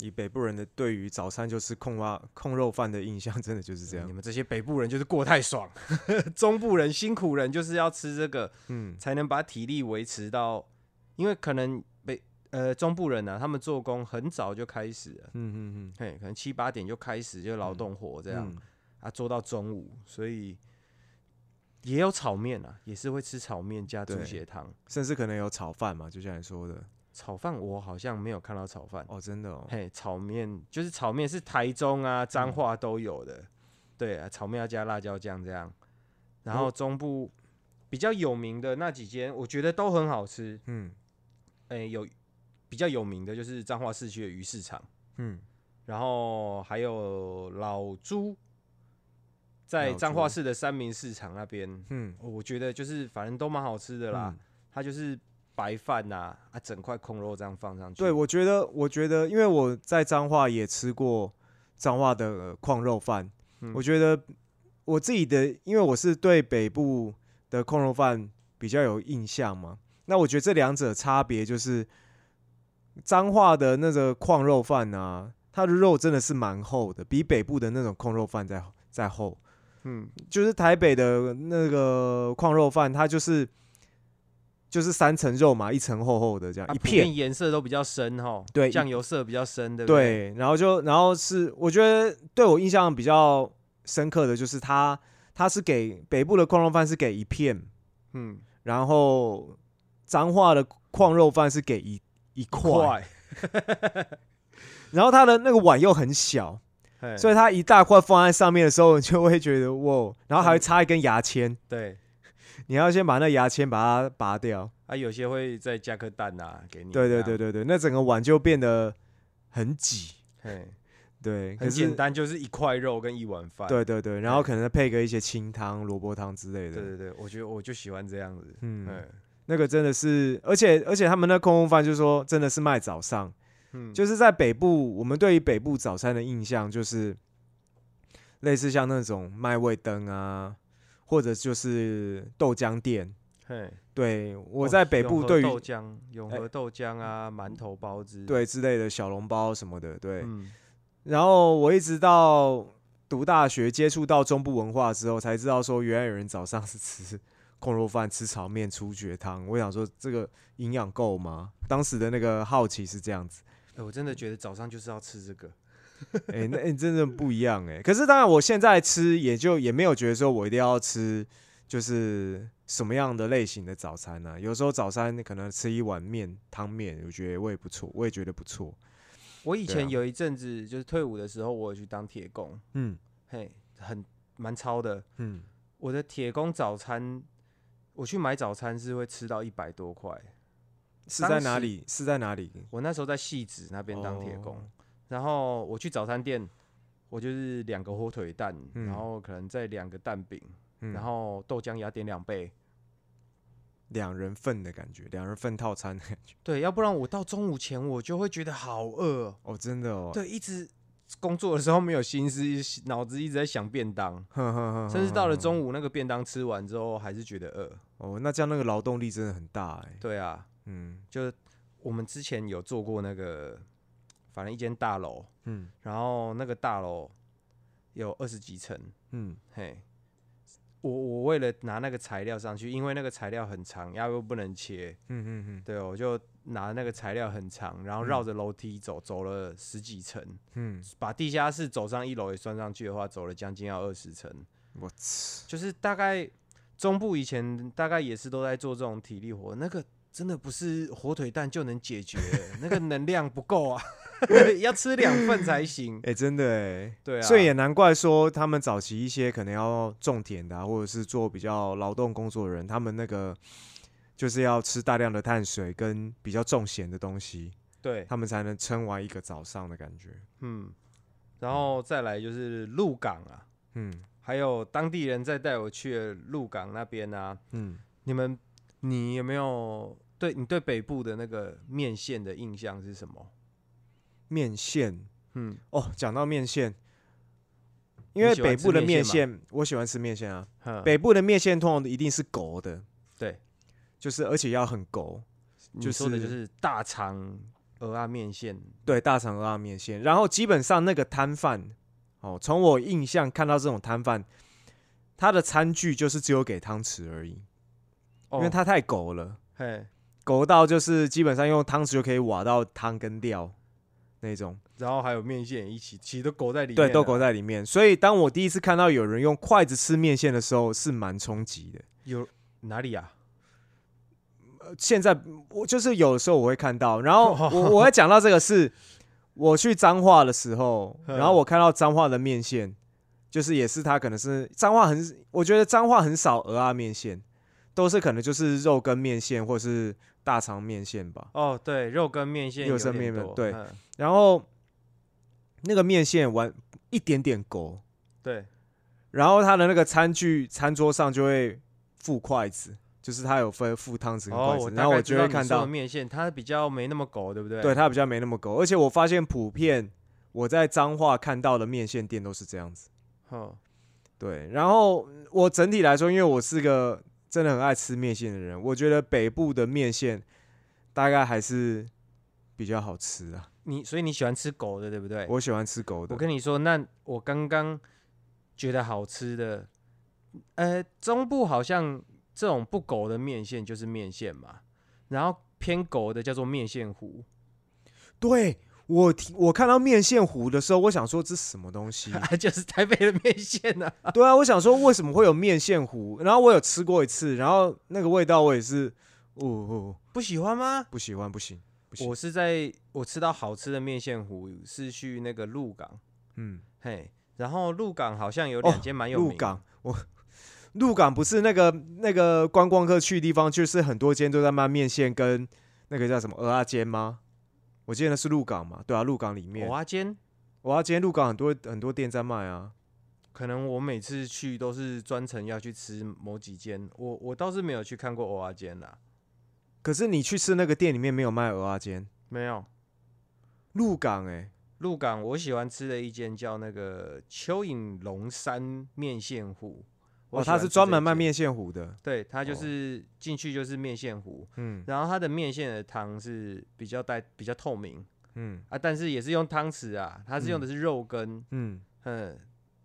以北部人的对于早餐就是控蛙控肉饭的印象，真的就是这样。你们这些北部人就是过太爽，中部人辛苦人就是要吃这个，嗯。才能把体力维持到，因为可能北呃中部人呢、啊，他们做工很早就开始了，嗯嗯嗯嘿，可能七八点就开始就劳动活这样、嗯啊，做到中午，所以也有炒面啊，也是会吃炒面加猪血汤。甚至可能有炒饭嘛，就像你说的。炒饭我好像没有看到炒饭，哦，真的哦。嘿，炒面就是炒面是台中啊、彰化都有的，对啊，炒面要加辣椒酱这样。然后中部比较有名的那几间，我觉得都很好吃。嗯诶、有比较有名的就是彰化市区的鱼市场，嗯。然后还有老朱，在彰化市的三明市场那边，嗯。我觉得就是反正都蛮好吃的啦。嗯。它就是白饭呐、啊，整块空肉这样放上去。对，我觉得，我觉得，因为我在彰化也吃过彰化的呃矿肉饭，嗯。我觉得我自己的，因为我是对北部的矿肉饭比较有印象嘛，那我觉得这两者差别就是彰化的那个矿肉饭啊，它的肉真的是蛮厚的，比北部的那种矿肉饭再再厚。嗯，就是台北的那个矿肉饭，它就是就是三层肉嘛，一层厚厚的这样、啊一片，颜色都比较深哈，对酱油色比较深，对不对？对，然后就然后是我觉得对我印象比较深刻的就是它它是给北部的矿肉饭是给一片，嗯，然后彰化的矿肉饭是给一一块，然后它的那个碗又很小，所以它一大块放在上面的时候，你就会觉得哇，然后还会插一根牙签，对你要先把那牙签把它拔掉。啊，有些会再加颗蛋啊、给你。对对对对对，那整个碗就变得很挤。嘿，对，很简单，就是一块肉跟一碗饭。对对对，然后可能配个一些清汤、萝卜汤之类的。对对对，我觉得我就喜欢这样子。嗯，嗯那个真的是，而且而且他们那空空饭就是说真的是卖早上，嗯，就是在北部，我们对于北部早餐的印象就是类似像那种卖味灯啊，或者就是豆浆店。嘿，对我哦在北部对于、豆浆、永哎和豆浆啊，馒头包子。，对之类的小笼包什么的，对。嗯，然后我一直到读大学接触到中部文化之后，才知道说原来有人早上是吃空肉饭、吃炒面、出血汤。我想说这个营养够吗？当时的那个好奇是这样子。哎我真的觉得早上就是要吃这个。哎、那、欸、真的不一样哎、可是当然，我现在吃也就也没有觉得说我一定要吃就是什么样的类型的早餐呢、有时候早餐可能吃一碗面汤面，我觉得我也不错，我也觉得不错。我以前有一阵子就是退伍的时候，我有去当铁工，嗯嘿，很蛮超的。嗯，我的铁工早餐，我去买早餐是会吃到一百多块。是在哪里？是在哪里？我那时候在戏子那边当铁工，哦然后我去早餐店，我就是两个火腿蛋，嗯然后可能再两个蛋饼，嗯然后豆浆也要点两杯。两人份的感觉，两人份套餐的感觉。对，要不然我到中午前我就会觉得好饿哦。哦，真的哦。对，一直工作的时候没有心思，脑子一直在想便当，甚至到了，中午那个便当吃完之后，还是觉得饿。哦，那这样那个劳动力真的很大哎。对啊，嗯。就我们之前有做过那个，反正一间大楼，嗯。然后那个大楼有二十几层，嗯。嘿，我我为了拿那个材料上去，因为那个材料很长，然后又不能切，嗯嗯嗯。对，我就拿那个材料很长，然后绕着楼梯走，走了十几层，嗯，把地下室走上一楼也算上去的话，走了将近要二十层，我操，就是大概中部以前大概也是都在做这种体力活，那个真的不是火腿蛋就能解决的，那个能量不够啊，要吃两份才行。哎，真的哎。对啊，所以也难怪说他们早期一些可能要种田的、啊，或者是做比较劳动工作的人，他们那个就是要吃大量的碳水跟比较重咸的东西。对，他们才能撑完一个早上的感觉。嗯，然后再来就是鹿港啊，嗯还有当地人再带我去鹿港那边啊，嗯，你们你有没有对你对北部的那个面线的印象是什么？面线。嗯，哦，讲到面线，因为北部的面面线线，我喜欢吃面线啊。北部的面线通常一定是勾的，对，就是而且要很勾，就你说的就是是大肠鹅啊面线，对，大肠拉面线。然后基本上那个摊贩，哦，从我印象看到这种摊贩，他的餐具就是只有给汤匙而已，因为哦它太勾了，嘿，勾到就是基本上用汤匙就可以挖到汤跟料那种，然后还有面线一起，其实都裹在里面，对，都裹。在里面。所以当我第一次看到有人用筷子吃面线的时候，是蛮冲击的。有哪里啊？呃现在我就是有的时候我会看到，然后 我我会讲到这个是我去彰化的时候，嗯然后我看到彰化的面线，就是也是他可能是彰化很，我觉得彰化很少鹅啊面线，都是可能就是肉跟面线或是大肠面线吧。哦，对，肉跟面线肉跟有点多面对嗯然后那个面线完一点点勾，对，然后他的那个餐具餐桌上就会附筷子，就是他有分附汤匙跟哦，筷子，我然后我就会看到到面线，它比较没那么狗，对不对？对，它比较没那么勾，而且我发现普遍我在彰化看到的面线店都是这样子。哦，对，然后我整体来说，因为我是个真的很爱吃面线的人，我觉得北部的面线大概还是比较好吃啊。你所以你喜欢吃狗的，对不对？我喜欢吃狗的我，跟你说，那我刚刚觉得好吃的，呃，中部好像这种不狗的面线就是面线嘛，然后偏狗的叫做面线糊，对我听我看到面线糊的时候，我想说这是什么东西？就是台北的面线呢、啊。对啊，我想说为什么会有面线糊？然后我有吃过一次，然后那个味道我也是，哦哦，不喜欢吗？不喜欢，不行，不行我。是在我吃到好吃的面线糊是去那个鹿港，嗯，嘿，然后鹿港好像有哦两间蛮有名的、鹿港，我鹿港不是那个那个观光客去的地方，就是很多间都在卖面线跟那个叫什么鹅阿煎吗？我记得那是鹿港嘛，对啊，鹿港里面，蚵仔煎，鹅阿煎鹿港很多很多店在卖啊。可能我每次去都是专程要去吃某几间，我我倒是没有去看过蚵仔煎啦，可是你去吃那个店里面没有卖鹅阿煎，没有。鹿港哎、鹿港我喜欢吃的一间叫那个蚯蚓龙山面线糊，我哦，他是专门卖面线糊的，对，他就哦是进去就是面线糊，嗯。然后他的面线的汤是比较带比较透明嗯。啊，但是也是用汤匙啊，它是用的是肉羹，嗯。嗯，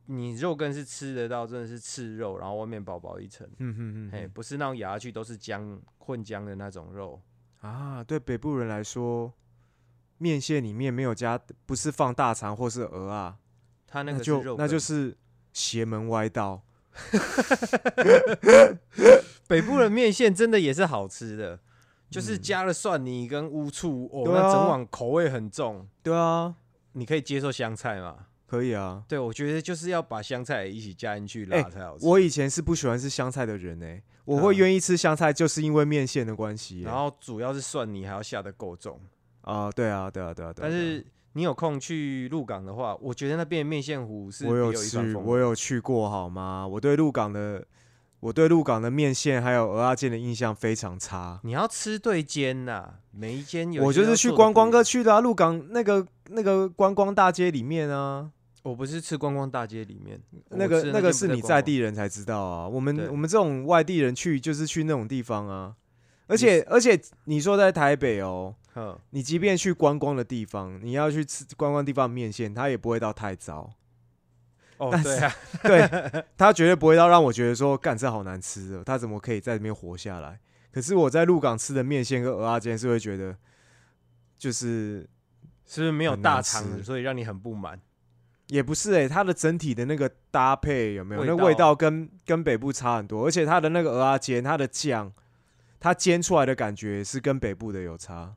你肉羹是吃得到，真的是赤肉，然后外面薄薄一层，嗯嗯嘿，嗯不是那种咬下去都是浆混浆的那种肉，啊，对北部人来说，面线里面没有加，不是放大肠或是鹅啊，他那那个就那就是邪门歪道。北部的面线真的也是好吃的，就是嗯加了蒜泥跟乌醋，哦，对那整啊碗口味很重。对啊，你可以接受香菜吗？可以啊。对，我觉得就是要把香菜一起加进去哎辣才好吃。我以前是不喜欢吃香菜的人哎、我会嗯愿意吃香菜，就是因为面线的关系、欸。然后主要是蒜泥还要下的够重，啊，对啊，对啊，对啊，对啊。对啊但是你有空去鹿港的话，我觉得那边的面线糊是别我有去，我有去过，好吗？我对鹿港的，我对鹿港的面线还有鹅阿煎的印象非常差。你要吃对间呐，每一间有我就是去观光客不一样，去的啊，鹿港那个那个观光大街里面啊，我不是吃观光大街里面，那个那个是你在地人才知道啊。我们我们这种外地人去就是去那种地方啊。而且而且你说在台北哦，哼，你即便去观光的地方，你要去吃观光地方面线，它也不会到太糟。哦对啊，对，它绝对不会到让我觉得说，干这好难吃的，它怎么可以在这边活下来？可是我在鹿港吃的面线跟鹅阿煎是会觉得，就是是不是没有大肠，所以让你很不满？也不是诶、它的整体的那个搭配有没有？味那味道道跟跟北部差很多，而且它的那个鹅阿煎，它的酱，它煎出来的感觉是跟北部的有差。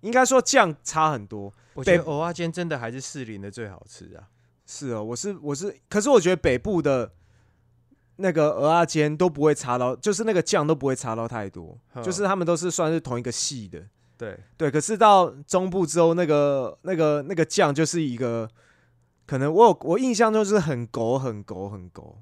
应该说酱差很多，我觉得北蚵仔煎真的还是士林的最好吃啊。是哦，我是我是，可是我觉得北部的那个蚵阿煎都不会差到，就是那个酱都不会差到太多，就是他们都是算是同一个系的，对，对，可是到中部之后，那个那个那个酱就是一个，可能我有我印象中就是很勾很勾很勾，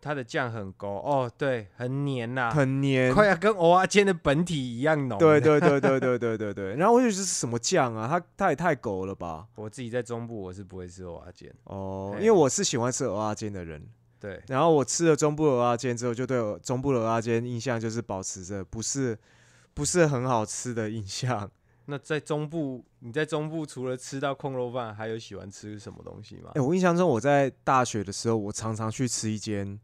它的酱很勾哦，对，很黏呐、很黏。快要跟蚵仔煎的本体一样浓。对，对对对对对对对。然后我就觉得是什么酱啊？它它也太勾了吧？我自己在中部我是不会吃蚵仔煎。哦，因为我是喜欢吃蚵仔煎的人。对，然后我吃了中部蚵仔煎之后，就对我中部的蚵仔煎印象就是保持着不是不是很好吃的印象。那在中部，你在中部除了吃到空肉饭，还有喜欢吃什么东西吗哎、？我印象中我在大学的时候，我常常去吃一间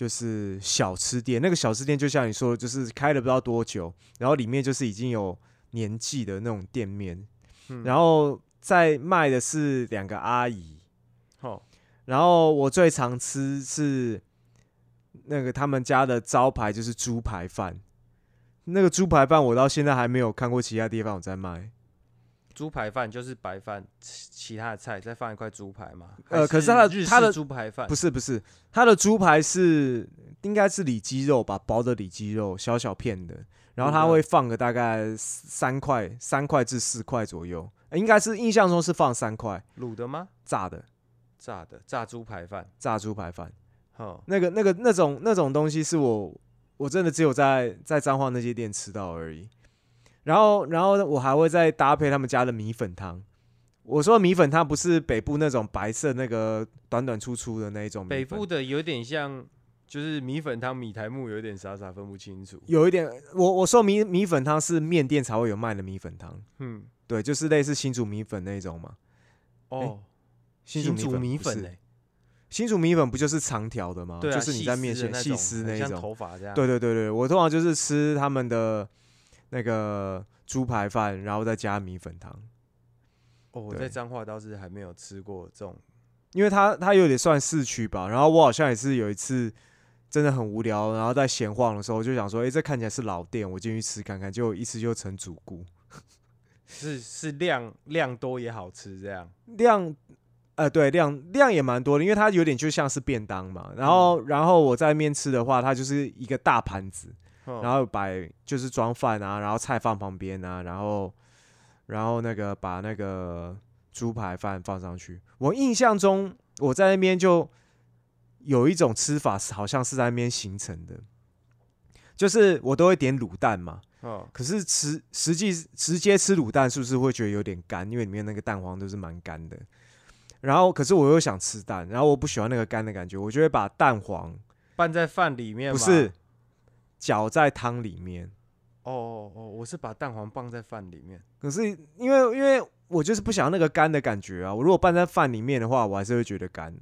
就是小吃店。那个小吃店就像你说的，就是开了不知道多久，然后里面就是已经有年纪的那种店面，嗯然后在卖的是两个阿姨。哦，然后我最常吃是那个他们家的招牌就是猪排饭，那个猪排饭我到现在还没有看过其他地方有在卖。猪排饭就是白饭，其其他的菜再放一块猪排嘛。呃可是它的日它的猪排饭不是不是，它的猪排是应该是里脊肉吧，薄的里脊肉，小小片的，然后它会放个大概三块，三块至四块左右，呃应该是印象中是放三块卤的吗？炸的炸的炸猪排饭。炸猪排饭。哦，那个那个那种那种东西是我我真的只有在在彰化那些店吃到而已。然后然后我还会再搭配他们家的米粉汤。我说米粉汤不是北部那种白色那个短短粗粗的那一种米北部的有点像，就是米粉汤、米苔木有点傻傻分不清楚。有一点，我我说米米粉汤是面店才会有卖的米粉汤，嗯，对，就是类似新竹米粉那一种嘛。哦，新新竹竹米粉新竹米粉不就是长条的吗？对啊，就是你在面线线细丝那种。头发这样。对对对对，我通常就是吃他们的那个猪排饭，然后再加米粉汤，哦，我在彰化倒是还没有吃过这种。因为它它有点算市区吧。然后我好像也是有一次真的很无聊，然后在闲晃的时候，就想说，诶，这看起来是老店，我进去吃看看，结果一吃就成主顾。是是量量多也好吃这样。量，呃，对，量量也蛮多的，因为它有点就像是便当嘛。然后，然后我在面吃的话，它就是一个大盘子，然然后摆就是装饭啊，然后菜放旁边啊，然后，然后那个把那个猪排饭放上去。我印象中我在那边就有一种吃法，是好像是在那边形成的，就是我都会点卤蛋嘛。哦，可是吃实际直接吃卤蛋是不是会觉得有点干？因为里面那个蛋黄都是蛮干的。然后，可是我又想吃蛋，然后我不喜欢那个干的感觉，我就会把蛋黄拌在饭里面吗不是搅在汤里面。哦哦哦，我是把蛋黄拌在饭里面。可是因为因为我就是不想要那个干的感觉啊，我如果拌在饭里面的话，我还是会觉得干。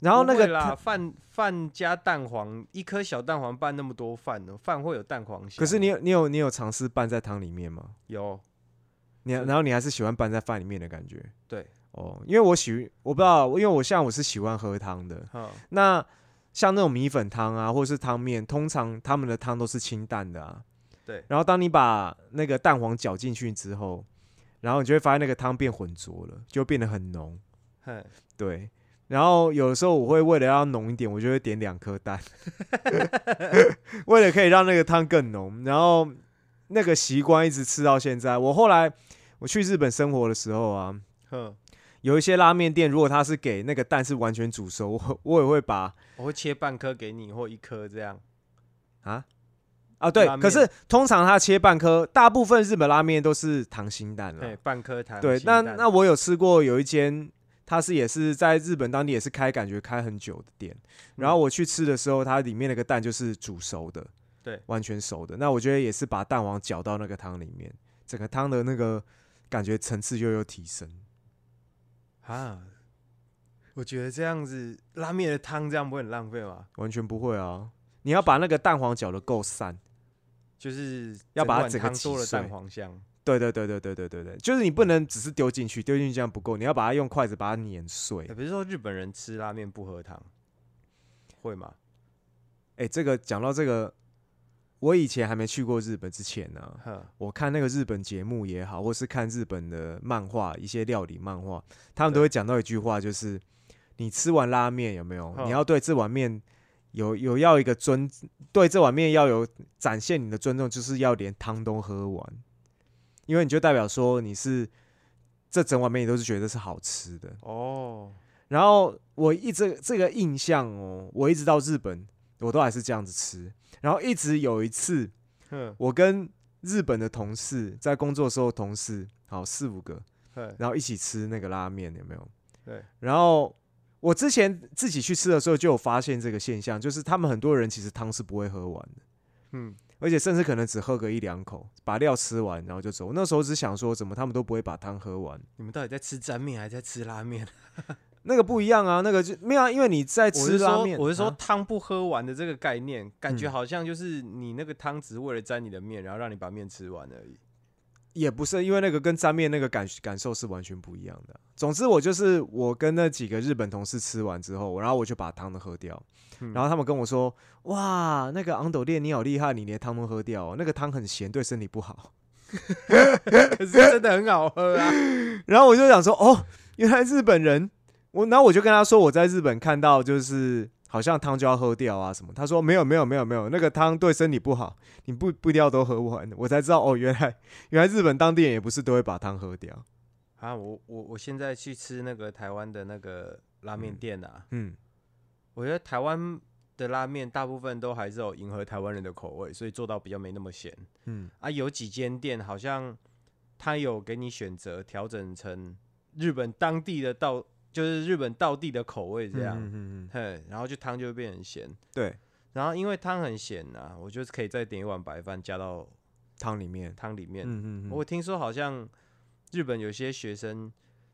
然后那个啦，饭饭加蛋黄，一颗小蛋黄拌那么多饭呢，饭会有蛋黄香。可是你有你有你有尝试拌在汤里面吗？有你然后你还是喜欢拌在饭里面的感觉对，哦，因为我喜我不知道，因为我像我是喜欢喝汤的，哈那像那种米粉汤啊，或者是汤面，通常他们的汤都是清淡的啊。对然后当你把那个蛋黄搅进去之后，然后你就会发现那个汤变浑浊了，就变得很浓。哼，对。然后有的时候我会为了要浓一点，我就会点两颗蛋，为了可以让那个汤更浓。然后那个习惯一直吃到现在。我后来我去日本生活的时候啊，哼，有一些拉面店，如果他是给那个蛋是完全煮熟，我 我也会把我会切半颗给你，或一颗这样。啊啊对可是通常他切半颗，大部分日本拉面都是溏心蛋了对，半颗糖。对，那那我有吃过有一间，它是也是在日本当地也是开感觉开很久的店，然后我去吃的时候，它里面那个蛋就是煮熟的，对完全熟的。那我觉得也是把蛋黄搅到那个汤里面，整个汤的那个感觉层次又有提升。啊，我觉得这样子拉面的汤这样不会很浪费吗？完全不会啊！你要把那个蛋黄搅的够散，就是要把它整个多了蛋碎黄香。对对对对对对对对，就是你不能只是丢进去，丢进去这样不够，你要把它用筷子把它碾碎也。不是说日本人吃拉面不喝汤，会吗？哎、这个讲到这个，我以前还没去过日本之前呢、哼，我看那个日本节目也好，或是看日本的漫画，一些料理漫画，他们都会讲到一句话，就是你吃完拉面有没有？嗯你要对这碗面有有要一个尊，对这碗面要有展现你的尊重，就是要连汤都喝完。因为你就代表说你是这整碗面你都是觉得是好吃的。哦，然后我一直这个印象哦，我一直到日本我都还是这样子吃。然后一直有一次，哼，我跟日本的同事在工作的时候，同事好四五个，哼，然后一起吃那个拉面，有没有？对，然后我之前自己去吃的时候就有发现这个现象，就是他们很多人其实汤是不会喝完的，嗯，而且甚至可能只喝个一两口，把料吃完然后就走。那时候只想说，怎么他们都不会把汤喝完？你们到底在吃沾面还是在吃拉面？那个不一样啊，那个就没有、啊，因为你在吃拉面，我是说啊汤不喝完的这个概念，感觉嗯好像就是你那个汤只是为了沾你的面，然后让你把面吃完而已。也不是因为那个跟沾面那个感感受是完全不一样的。总之，我就是我跟那几个日本同事吃完之后，然后我就把汤都喝掉，嗯然后他们跟我说：“哇，那个昂斗烈你好厉害，你连汤都喝掉、哦，那个汤很咸，对身体不好。可是真的很好喝啊！” 然后我就想说：“哦，原来日本人。”我然后我就跟他说：“我在日本看到就是好像汤就要喝掉啊什么。”他说：“没有没有没有没有，那个汤对身体不好，你不不一定要都喝完。”我才知道哦，原来原来日本当地人也不是都会把汤喝掉。啊，我我我现在去吃那个台湾的那个拉面店啊，嗯。我觉得台湾的拉面大部分都还是有迎合台湾人的口味，所以做到比较没那么咸嗯啊。有几间店好像他有给你选择调整成日本当地的道，就是日本道地的口味这样，嗯嗯嗯，嘿，然后就汤就会变成咸。对，然后因为汤很咸呐、我就是可以再点一碗白饭加到汤里面，汤里面。嗯嗯嗯，我听说好像日本有些学生，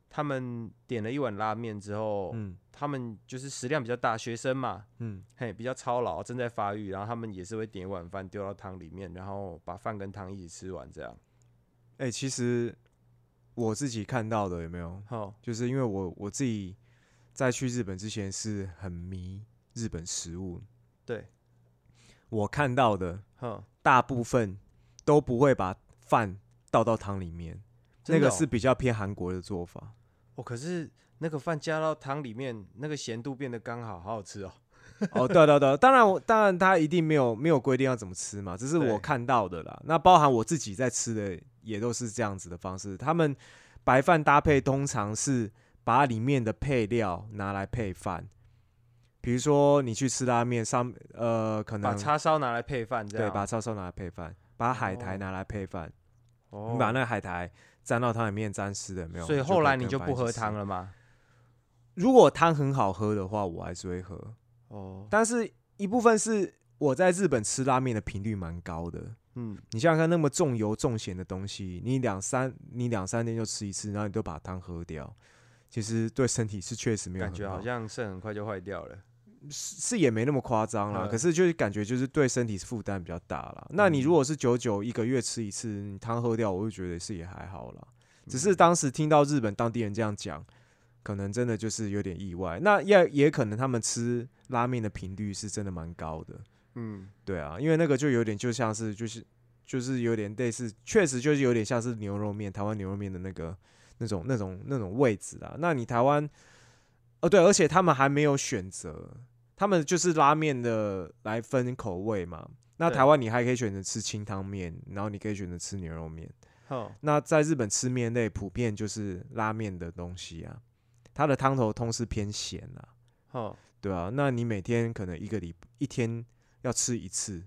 他们点了一碗拉面之后，嗯他们就是食量比较大，学生嘛，嗯嘿，比较操劳，正在发育，然后他们也是会点一碗饭丢到汤里面，然后把饭跟汤一起吃完，这样。哎、其实我自己看到的有没有？好，就是因为我我自己在去日本之前是很迷日本食物，对，我看到的哼，大部分都不会把饭倒到汤里面，那个是比较偏韩国的做法。哦，可是那个饭加到汤里面，那个咸度变得刚好，好好吃哦。哦，对对对，当然我当然他一定没有没有规定要怎么吃嘛，只是我看到的啦。那包含我自己在吃的也都是这样子的方式。他们白饭搭配通常是把里面的配料拿来配饭，比如说你去吃拉面上呃可能把能叉烧拿来配饭，对。把叉烧拿来配饭，把海苔哦拿来配饭，哦你把那个海苔沾到汤里面沾湿的没有？所以后来你就不喝汤了吗？如果汤很好喝的话，我还是会喝。哦，但是一部分是我在日本吃拉面的频率蛮高的。嗯，你想想看，那么重油重咸的东西，你两三你两三天就吃一次，然后你都把汤喝掉，其实对身体是确实没有感觉好像肾很快就坏掉了。是是也没那么夸张啦，嗯可是就是感觉就是对身体负担比较大啦。那你嗯如果是久久一个月吃一次，你汤喝掉，我就觉得是也还好啦。只嗯是当时听到日本当地人这样讲，可能真的就是有点意外。那也也可能他们吃拉面的频率是真的蛮高的。嗯，对啊，因为那个就有点就像是就是就是有点类似，确实就是有点像是牛肉面，台湾牛肉面的那个那种那种那种位置啊。那你台湾，哦对，而且他们还没有选择，他们就是拉面的来分口味嘛。那台湾你还可以选择吃清汤面，然后你可以选择吃牛肉面。好，那在日本吃面类普遍就是拉面的东西啊，它的汤头通是偏咸啊。好，对啊，那你每天可能一个礼一天要吃一次，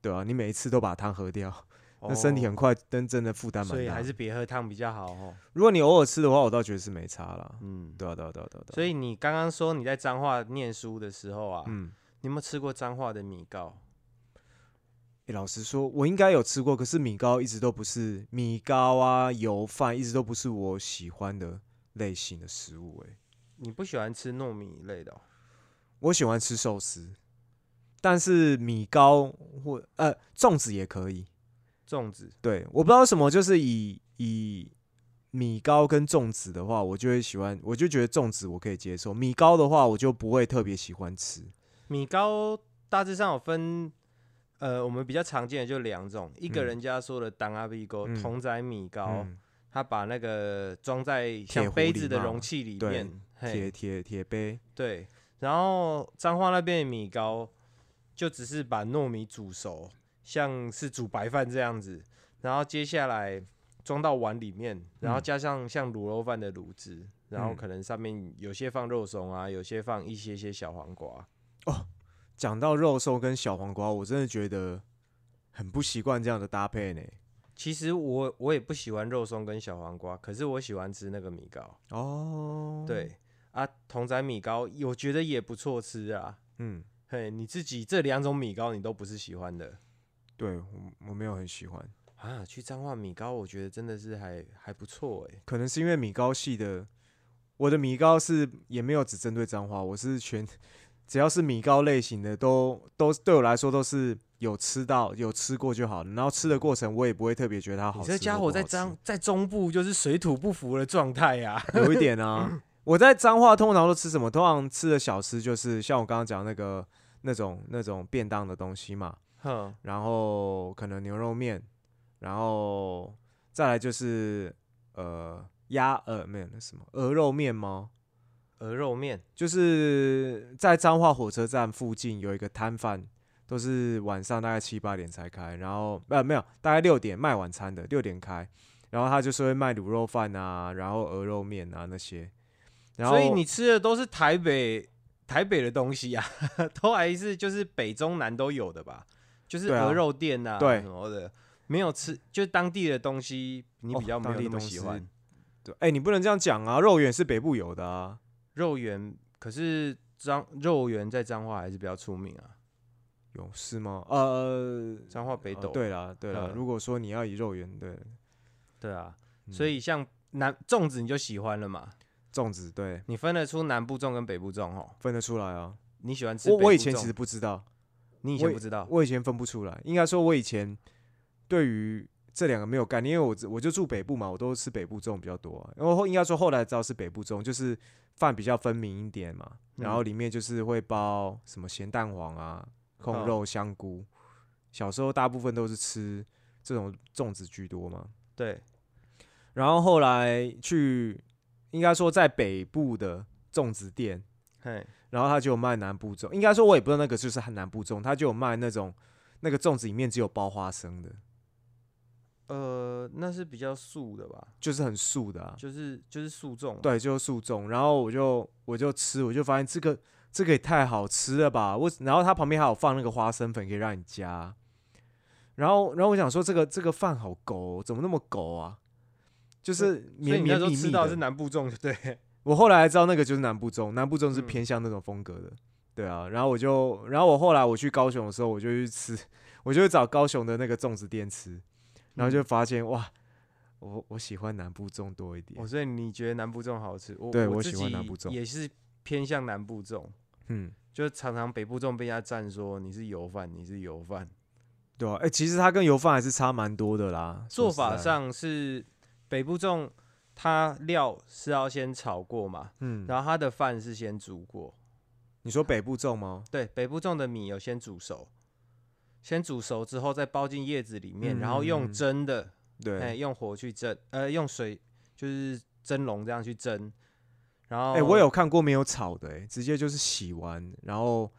对啊，你每一次都把汤喝掉，那身体很哦，快真真的负担蛮大的。所以还是别喝汤比较好哦。如果你偶尔吃的话，我倒觉得是没差啦。嗯，对啊，对啊，对啊，对啊。所以你刚刚说你在彰化念书的时候啊，嗯，你有没有吃过彰化的米糕？诶老实说，我应该有吃过，可是米糕一直都不是米糕啊，油饭一直都不是我喜欢的类型的食物、哎，你不喜欢吃糯米类的、哦？我喜欢吃寿司，但是米糕或呃粽子也可以。粽子。对，我不知道什么，就是以以米糕跟粽子的话，我就会喜欢，我就觉得粽子我可以接受，米糕的话我就不会特别喜欢吃。米糕大致上有分，呃，我们比较常见的就两种，一个嗯。人家说的当阿比糕嗯。童仔米糕，嗯，他把那个装在铁像杯子的容器里面，嘿。铁铁铁杯，对，然后彰化那边的米糕就只是把糯米煮熟，像是煮白饭这样子，然后接下来装到碗里面，然后嗯加上像卤肉饭的卤汁，然后嗯可能上面有些放肉松啊，有些放一些些小黄瓜。哦讲到肉松跟小黄瓜，我真的觉得很不习惯这样的搭配呢。其实我我也不喜欢肉松跟小黄瓜，可是我喜欢吃那个米糕。哦，，对啊，同仔米糕我觉得也不错吃啊。嗯，嘿，你自己这两种米糕你都不是喜欢的对我我没有很喜欢，啊？去彰化米糕，我觉得真的是还还不错哎、可能是因为米糕系的，我的米糕是也没有只针对彰化，我是全只要是米糕类型的都都对我来说都是有吃到有吃过就好了，然后吃的过程我也不会特别觉得它好吃。你这家伙在彰在中部就是水土不服的状态呀。有一点啊。我在彰化通常都吃什么？通常吃的小吃就是像我刚刚讲那个那种那种便当的东西嘛，哼，然后可能牛肉面，然后再来就是呃鸭呃没有那什么？鹅肉面吗？鹅肉面。就是在彰化火车站附近有一个摊贩，都是晚上大概七八点才开，然后呃没有大概六点卖晚餐的，六点开，然后他就是会卖卤肉饭啊，然后鹅肉面啊那些，然后所以你吃的都是台北台北的东西啊，都还是就是北中南都有的吧？就是鹅肉店呐、啊，对什么的，没有吃就当地的东西，你哦比较没有那么喜欢。对哎、你不能这样讲啊，肉圆是北部有的啊，肉圆可是彰肉圆在彰化还是比较出名啊，有是吗？呃，彰化北斗、呃对啦对啦，嗯如果说你要以肉圆对对啊，嗯所以像南粽子你就喜欢了嘛？粽子对。你分得出南部粽跟北部粽哦？分得出来啊。你喜欢吃我以前其实不知道，你以前不知道，我以前分不出来，应该说我以前对于这两个没有概念，因为我我就住北部嘛，我都吃北部粽比较多、啊。然后后应该说后来知道是北部粽，就是饭比较分明一点嘛，然后嗯里面就是会包什么咸蛋黄啊、控嗯肉、香菇。小时候大部分都是吃这种粽子居多嘛，对，然后后来去应该说在北部的粽子店，嘿，然后他就有卖南部粽，应该说我也不知道那个就是南部粽，他就有卖那种那个粽子里面只有包花生的，呃，那是比较素的吧？就是很素的啊，就是就是素粽嘛，对，就是素粽。然后我就我就吃，我就发现这个这个也太好吃了吧！我然后它旁边还有放那个花生粉可以让你加，然后然后我想说这个这个饭好狗、怎么那么狗啊？就是你那时候绵密密的吃到是。南部粽，对？我后来才知道那个就是南部粽，南部粽是嗯偏向那种风格的，对啊。然后我就，然后我后来我去高雄的时候，我就去吃，我就去找高雄的那个粽子店吃，然后就嗯发现哇，我我喜欢南部粽多一点哦，，所以你觉得南部粽好吃？我对我喜欢南部粽也是偏向南部粽，嗯，就常常北部粽被人家赞说你是油饭，你是油饭。对啊，哎、其实它跟油饭还是差蛮多的啦，做，法上是北部粽，它料是要先炒过嘛，嗯，然后它的饭是先煮过。你说北部粽吗？对，北部粽的米有先煮熟，先煮熟之后再包进叶子里面，然后用嗯蒸的，对，哎、用火去蒸，呃，用水就是蒸笼这样去蒸。然后，哎、我有看过没有炒的、哎，直接就是洗完，然后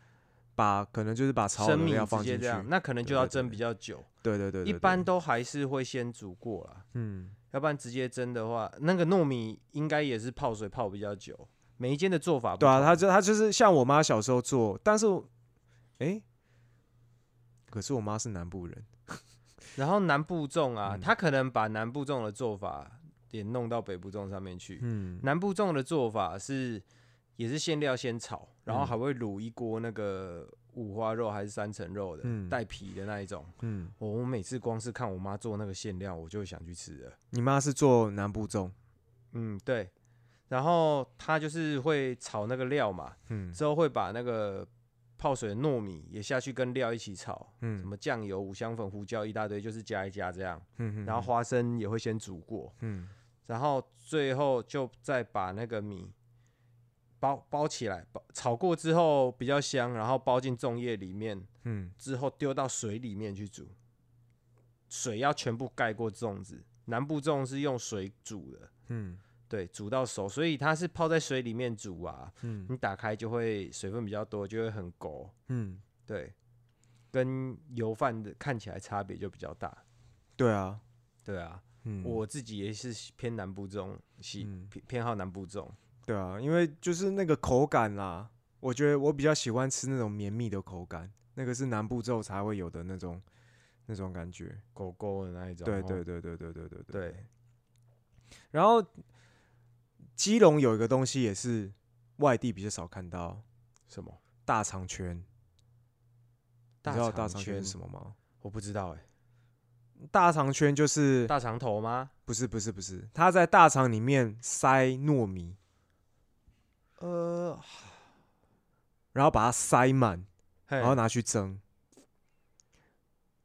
把可能就是把炒好的生米直料放进去，样，那可能就要蒸对对比较久。对对对对一般都还是会先煮过啦，嗯。要不然直接蒸的话，那个糯米应该也是泡水泡比较久。每一间的做法不对啊，同他就他就是像我妈小时候做，但是，哎、可是我妈是南部人，然后南部粽啊，嗯他可能把南部粽的做法也弄到北部粽上面去。嗯，南部粽的做法是也是馅料先炒，然后嗯还会卤一锅那个五花肉还是三层肉的，嗯带皮的那一种。嗯，我我每次光是看我妈做那个馅料，我就会想去吃了。你妈是做南部粽，嗯，对。然后她就是会炒那个料嘛，嗯之后会把那个泡水的糯米也下去跟料一起炒，嗯，什么酱油、五香粉、胡椒一大堆，就是加一加这样。嗯，嗯然后，花生也会先煮过，嗯然后最后就再把那个米包包起来，包炒过之后比较香，然后包进粽叶里面，嗯。之后丢到水里面去煮，水要全部盖过粽子。南部粽是用水煮的，嗯。对，煮到熟，所以它是泡在水里面煮啊。嗯。你打开就会水分比较多，就会很勾，嗯，对，跟油饭的看起来差别就比较大。对啊，对啊，嗯，我自己也是偏南部粽，喜嗯。偏偏好南部粽。对啊，因为就是那个口感啦，我觉得我比较喜欢吃那种绵密的口感，那个是南部之后才会有的那种那种感觉。狗狗的那一种。哦对对对对对对对对，然后基隆有一个东西也是外地比较少看到，什么？大肠圈。你大知道大肠圈肠圈是什么吗？我不知道哎、大肠圈就是大肠头吗？不是不是不是，它在大肠里面塞糯米，呃，然后把它塞满，然然后拿去蒸。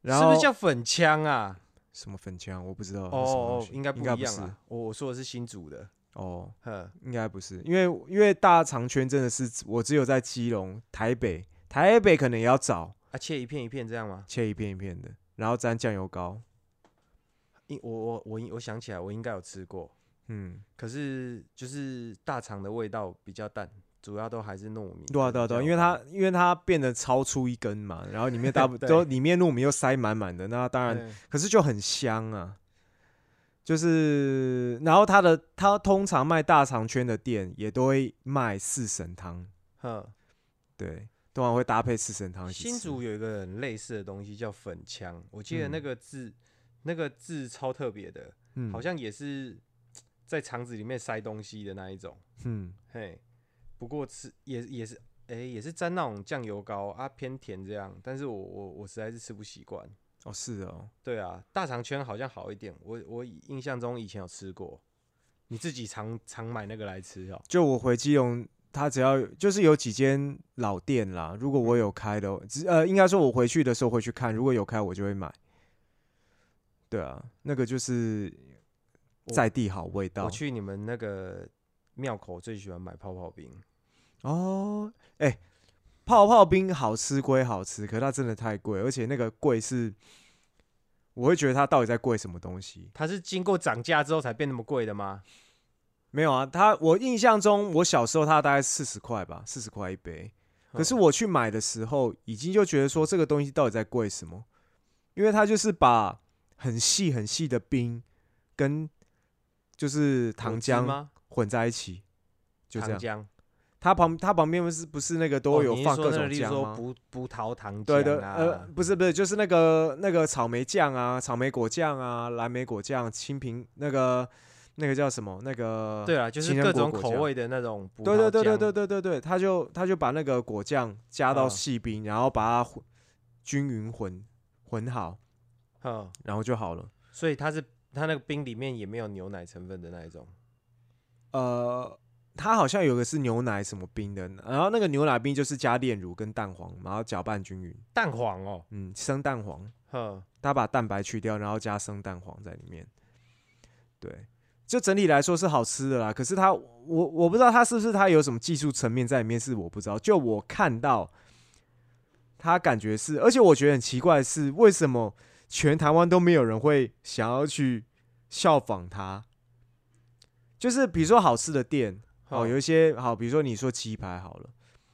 然是后不是叫粉枪啊？什么粉浆？我不知道。哦应该不一样啊。我我说的是新煮的，哦，呵，应该不是，因为因为大肠圈真的是我只有在基隆、台北，台北可能也要找啊，切一片一片这样吗？切一片一片的，然后沾酱油膏。应我我我我想起来，我应该有吃过，嗯，可是就是大肠的味道比较淡，主要都还是糯米。对啊对啊对啊，因为它因为它变得超出一根嘛，然后里面大都里面糯米又塞满满的，那当然可是就很香啊。就是，然后它的它通常卖大肠圈的店也都会卖四神汤，呵，对，通常会搭配四神汤。新竹有一个很类似的东西叫粉枪，我记得那嗯个字、那个字超特别的，嗯好像也是在肠子里面塞东西的那一种。嗯嘿，不过吃也也是，哎、也是沾那种酱油膏啊，偏甜这样。但是我我我实在是吃不习惯。哦是哦，对啊，大肠圈好像好一点，我我印象中以前有吃过。你自己常常买那个来吃哦、就我回基隆，他只要就是有几间老店啦，如果我有开的，只呃，应该说我回去的时候会去看，如果有开我就会买。对啊，那个就是我在地好味道我去你们那个庙口最喜欢买泡泡冰，哦。哎、泡泡冰好吃归好吃，可是它真的太贵，而且那个贵是，我会觉得它到底在贵什么东西？它是经过涨价之后才变那么贵的吗？没有啊，它我印象中我小时候它大概四十块吧，四十块一杯。可是嗯我去买的时候，已经就觉得说这个东西到底在贵什么？因为它就是把很细很细的冰跟就是糖浆吗？混在一起，就这糖样。浆它旁它旁边不是不是那个都有放各种酱吗？说葡葡萄糖浆、啊，对的，呃，不是不是，就是那个那个草莓酱啊，草莓果酱啊，蓝莓果酱，青苹那个那个叫什么？那个对啊，就是各种口味的那种葡萄对对对对对对对对，他就他就把那个果酱加到嗯细冰，然后把它混均匀混混好，嗯，然后就好了。所以它是它那个冰里面也没有牛奶成分的那一种。呃，它好像有个是牛奶什么冰的，然后那个牛奶冰就是加炼乳跟蛋黄，然后搅拌均匀。蛋黄哦，嗯，生蛋黄，哼，它把蛋白去掉，然后加生蛋黄在里面。对，就整体来说是好吃的啦。可是它，我我不知道它是不是它有什么技术层面在里面，是我不知道。就我看到，它感觉是，而且我觉得很奇怪的是，为什么全台湾都没有人会想要去效仿它？就是比如说好吃的店，哦，有一些好，比如说你说鸡排好了。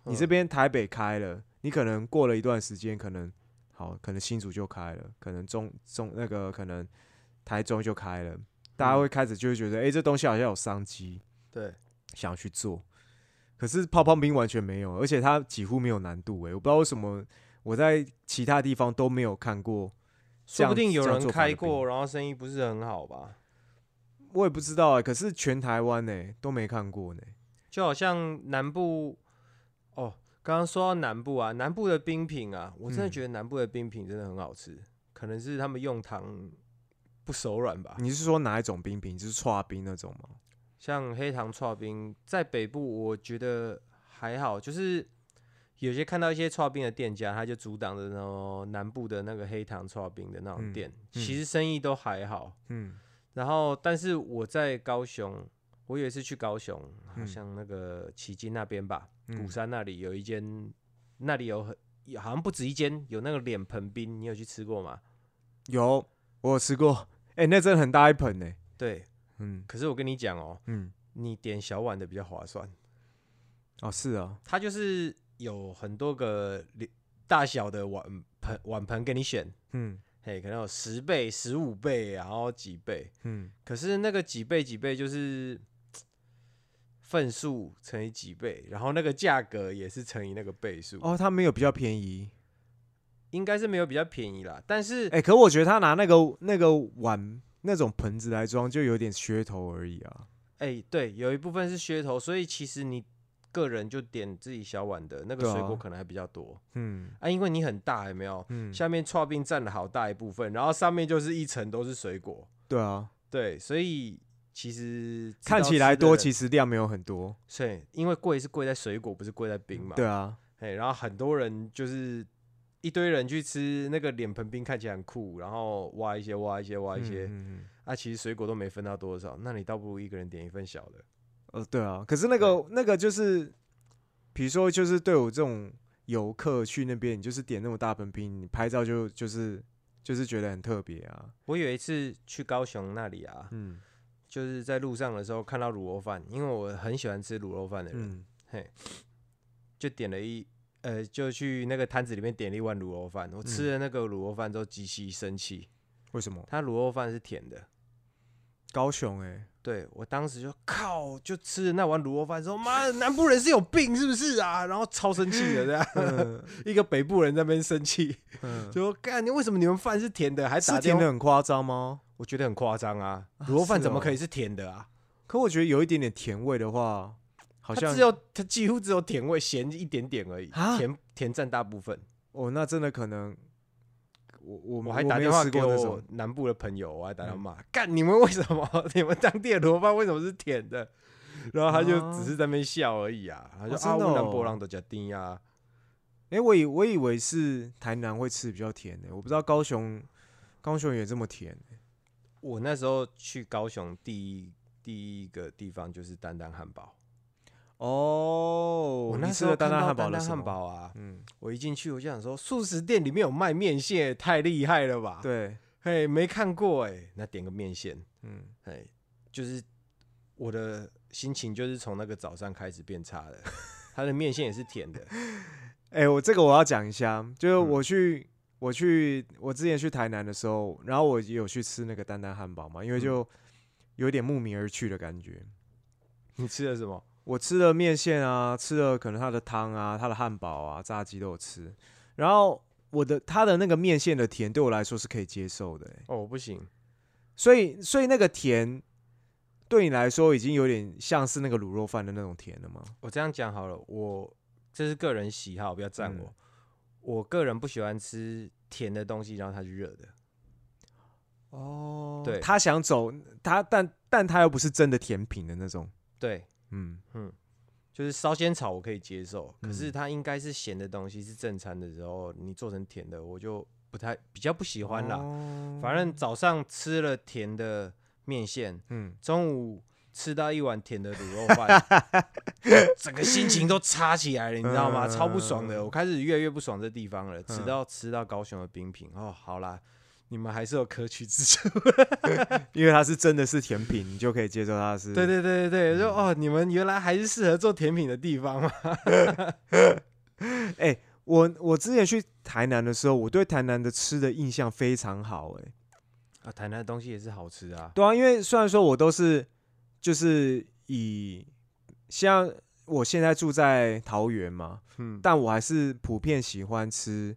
你这嗯边台北开了，你可能过了一段时间，可能好，可能新竹就开了，可能中中那个可能台中就开了，大家嗯会开始就会觉得，哎、这东西好像有商机，对，想要去做。可是泡泡冰完全没有，而且它几乎没有难度、诶，我不知道为什么我在其他地方都没有看过，说不定有人开过，然后生意不是很好吧？我也不知道哎、可是全台湾呢、都没看过呢、就好像南部，哦，刚刚说到南部啊，南部的冰品啊，我真的嗯觉得南部的冰品真的很好吃，可能是他们用糖不手软吧。你是说哪一种冰品？就是刨冰那种吗？像黑糖刨冰，在北部我觉得还好，就是有些看到一些刨冰的店家，他就阻挡着那种南部的那个黑糖刨冰的那种嗯店，嗯。其实生意都还好。嗯。然后，但是我在高雄，我有一次去高雄，好嗯。像那个旗津那边吧，嗯。鼓山那里有一间，那里有很好像不止一间，有那个脸盆冰，你有去吃过吗？有，我有吃过，哎、那真的很大一盆呢、对，嗯。可是我跟你讲哦，嗯，你点小碗的比较划算，哦是啊，它就是有很多个大小的碗盆碗盆给你选，嗯嘿，可能有十倍、十五倍，然后几倍。嗯，可是那个几倍几倍就是份数乘以几倍，然后那个价格也是乘以那个倍数，哦，它没有比较便宜。应该是没有比较便宜啦。但是哎、可我觉得他拿那个那个碗那种盆子来装，就有点噱头而已啊。哎、对，有一部分是噱头，所以其实你个人就点自己小碗的那个水果可能还比较多嗯啊因为你很大，有没有？嗯，下面刨冰占了好大一部分，然后上面就是一层都是水果，对啊，对，所以其实看起来多，其实量没有很多。对，因为贵是贵在水果，不是贵在冰嘛。对啊，哎，然后很多人就是一堆人去吃那个脸盆冰，看起来很酷，然后挖一些挖一些挖一些，嗯嗯嗯啊，其实水果都没分到多少，那你倒不如一个人点一份小的。呃，对啊。可是那个那个就是，比如说就是对我这种游客去那边，你就是点那么大盆冰，你拍照就就是就是觉得很特别啊。我有一次去高雄那里啊，嗯就是在路上的时候看到卤肉饭，因为我很喜欢吃卤肉饭的人，嗯嘿，就点了一呃，就去那个摊子里面点了一碗卤肉饭。我吃了那个卤肉饭之后极其生气，为什么？它卤肉饭是甜的。高雄哎、对我当时就靠，就吃了那碗卤肉饭之后，妈的，南部人是有病是不是啊？然后超生气的这样，嗯一个北部人在那边生气，嗯，就说干你为什么你们饭是甜的，还是打甜的很夸张吗？我觉得很夸张啊，卤肉饭怎么可以是甜的啊？可我觉得有一点点甜味的话，好像它只有它几乎只有甜味，咸一点点而已啊，甜甜占大部分。哦，那真的可能，我我我还打电话给我南部的朋友，我还打电话嗯骂，干你们为什么 你们当地的卤肉饭为什么是甜的？然后他就只是在那边笑而已啊，他就啊，南哦部人都加丁啊。哎、我以我以为是台南会吃比较甜的，我不知道高雄高雄也这么甜。我那时候去高雄第一第一个地方就是丹丹汉堡，哦，我那你吃了丹时候看到丹汉堡的汉，堡啊，嗯，我一进去我就想说，素食店里面有卖面线，太厉害了吧？，对，嘿，没看过哎，那点个面线，嗯，哎，就是我的心情就是从那个早上开始变差的，它的面线也是甜的，哎、我这个我要讲一下，就是嗯。我去、我去我之前去台南的时候，然后我也有去吃那个丹丹汉堡嘛，因为嗯。就有点慕名而去的感觉。你吃的什么？我吃了面线啊，吃了可能他的汤啊，他的汉堡啊，炸鸡都有吃。然后我的他的那个面线的甜对我来说是可以接受的、欸，哦，我不行，所以所以那个甜对你来说已经有点像是那个卤肉饭的那种甜了吗？我这样讲好了，我这是个人喜好，不要赞我。嗯我个人不喜欢吃甜的东西，然后它是热的。哦对他想走他，但但他又不是真的甜品的那种，对，嗯，就是烧仙草我可以接受，可是嗯它应该是咸的东西，是正餐的时候你做成甜的，我就不太比较不喜欢啦。啦反正早上吃了甜的面线，嗯，中午吃到一碗甜的卤肉饭，整个心情都差起来了，你知道吗？嗯超不爽的，我开始越来越不爽这地方了。嗯吃到吃到高雄的冰品，哦，好啦，你们还是有可取之处。因为它是真的是甜品，你就可以接受它是。对对对对对，就哦，你们原来还是适合做甜品的地方嘛。哎我我之前去台南的时候，我对台南的吃的印象非常好、欸，啊，台南的东西也是好吃啊。对啊，因为虽然说我都是就是以像我现在住在桃园嘛，嗯，但我还是普遍喜欢吃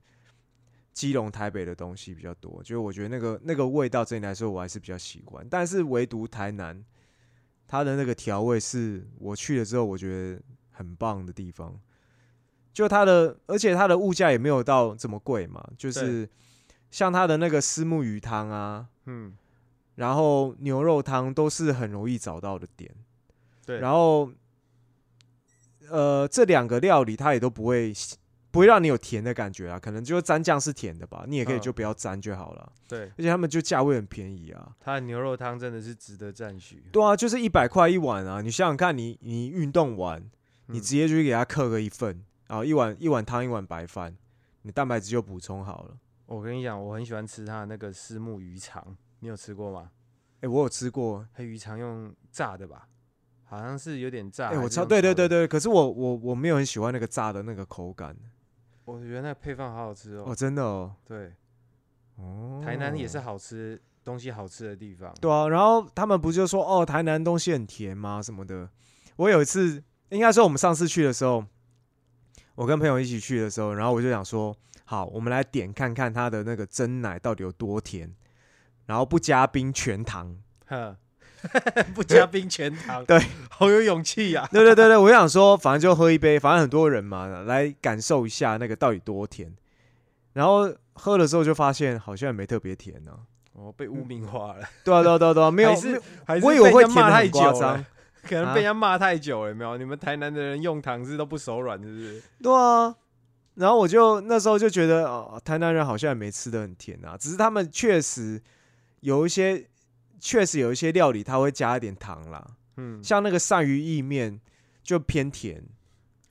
基隆、台北的东西比较多，就是我觉得那个那个味道对你来说我还是比较喜欢，但是唯独台南，它的那个调味是我去了之后我觉得很棒的地方，就它的，而且它的物价也没有到这么贵嘛，就是像它的那个虱目鱼汤啊，嗯，然后牛肉汤都是很容易找到的点，对。然后，呃，这两个料理它也都不会不会让你有甜的感觉啊，可能就蘸酱是甜的吧，你也可以嗯就不要沾就好了。对，而且他们就价位很便宜啊，它的牛肉汤真的是值得赞许。对啊，就是一百块一碗啊，你想想看你，你运动完，你嗯直接就去给他刻个一份，然后一碗一碗汤一碗白饭，你蛋白质就补充好了。我跟你讲，我很喜欢吃它的那个虱目鱼肠，你有吃过吗？哎、我有吃过，它鱼肠用炸的吧？好像是有点炸。哎、我超对对对对，可是我我我没有很喜欢那个炸的那个口感。我觉得那个配方好好吃哦。哦，真的哦，对，哦，台南也是好吃东西好吃的地方。对啊，然后他们不就说哦，台南东西很甜吗？什么的。我有一次，应该说我们上次去的时候，我跟朋友一起去的时候，然后我就想说，好，我们来点看看它的那个真奶到底有多甜，然后不加冰全糖。呵，不加冰全糖，对，好有勇气呀、对对对对，我就想说，反正就喝一杯，反正很多人嘛，来感受一下那个到底多甜。然后喝了之后就发现好像也没特别甜呢、哦，被污名化了，对啊对啊对啊对啊，没有，还是还是我以为会甜的很夸久可能被人家骂太久了，有没有？你们台南的人用糖是都不手软，是不是？对啊。然后我就那时候就觉得，哦，台南人好像也没吃的很甜啊，只是他们确实有一些，确实有一些料理它会加一点糖啦，嗯，像那个鳝鱼意面就偏甜，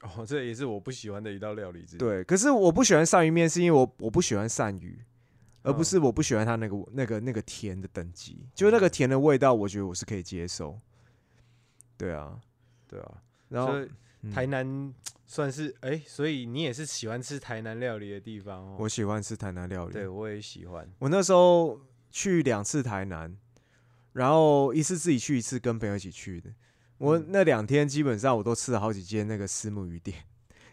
哦，这也是我不喜欢的一道料理之一。，对。可是我不喜欢鳝鱼面，是因为我我不喜欢鳝鱼，而不嗯是我不喜欢它那个那个那个甜的等级，就是那个甜的味道，我觉得我是可以接受。对啊，对啊，然后台南算是哎、所以你也是喜欢吃台南料理的地方哦。我喜欢吃台南料理，对我也喜欢。我那时候去两次台南，然后一次自己去，一次跟朋友一起去的。我嗯那两天基本上我都吃了好几间那个虱目鱼店，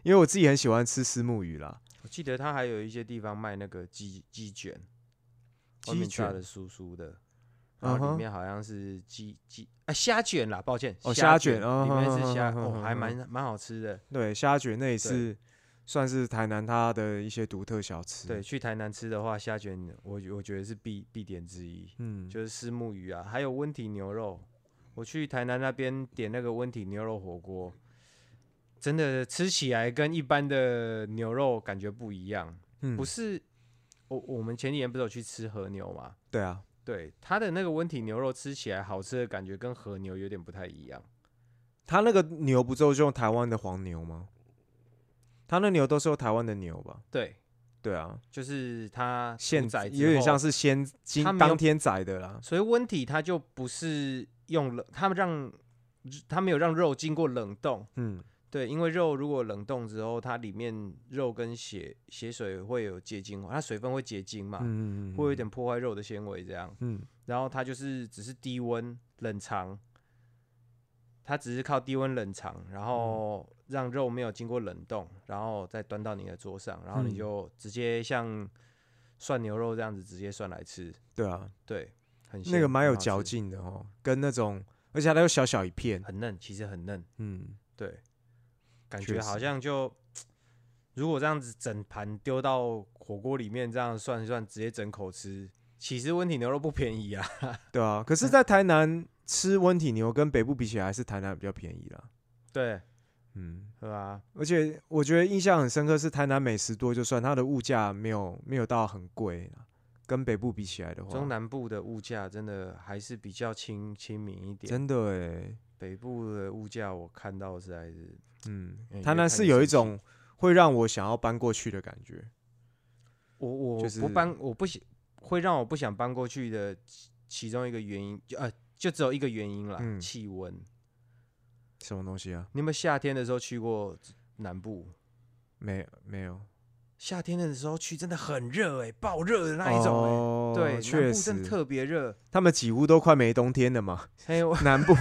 因为我自己很喜欢吃虱目鱼啦。我记得他还有一些地方卖那个鸡鸡卷，外鸡卷面炸的酥酥的，然后里面好像是鸡鸡啊虾卷啦，抱歉，哦虾虾卷哦里面是虾，哦，还蛮蛮好吃的。对，虾卷那也是算是台南它的一些独特小吃。对，，去台南吃的话，虾卷我我觉得是必必点之一，嗯，就是虱目鱼啊，还有温体牛肉。我去台南那边点那个温体牛肉火锅，真的吃起来跟一般的牛肉感觉不一样，嗯不是。我我们前几年不是有去吃和牛嘛？对啊，对，它的那个温体牛肉吃起来好吃的感觉跟和牛有点不太一样。它那个牛不就是用台湾的黄牛吗？它那牛都是用台湾的牛吧？对，对啊，就是他现屠宰有点像，是先今它没有当天宰的啦。所以温体它就不是用冷，他们让它没有让肉经过冷冻。嗯，对，因为肉如果冷冻之后，它里面肉跟血血水会有结晶化，它水分会结晶嘛，嗯会有一点破坏肉的纤维这样。嗯然后它就是只是低温冷藏，它只是靠低温冷藏，然后让肉没有经过冷冻，然后再端到你的桌上，然后你嗯。就直接像涮牛肉这样子直接涮来吃，对啊，对，很那个鲜蛮有嚼，劲的哦，跟那种，而且它又小小一片，很嫩，其实很嫩，嗯，对，感确觉好像就如果这样子整盘丢到火锅里面这样涮一涮，直接整口吃，其实温体牛肉不便宜啊，对啊。可是，在台南吃温体牛跟北部比起来，还是台南比较便宜啦。对，嗯，是啊？而且我觉得印象很深刻是台南美食多，就算它的物价没有没有到很贵啦，跟北部比起来的话，中南部的物价真的还是比较亲亲民一点，真的哎，北部的物价我看到实在是，嗯嗯，台南是有一种会让我想要搬过去的感觉。我我就是不搬，我不想会让我不想搬过去的其其中一个原因，就呃就只有一个原因啦，嗯气温。什么东西啊？你有没有夏天的时候去过南部？没没有夏天的时候去真的很热哎、爆热的那一种哎、哦对，确部真的实，特别热。他们几乎都快没冬天了嘛。还有南部，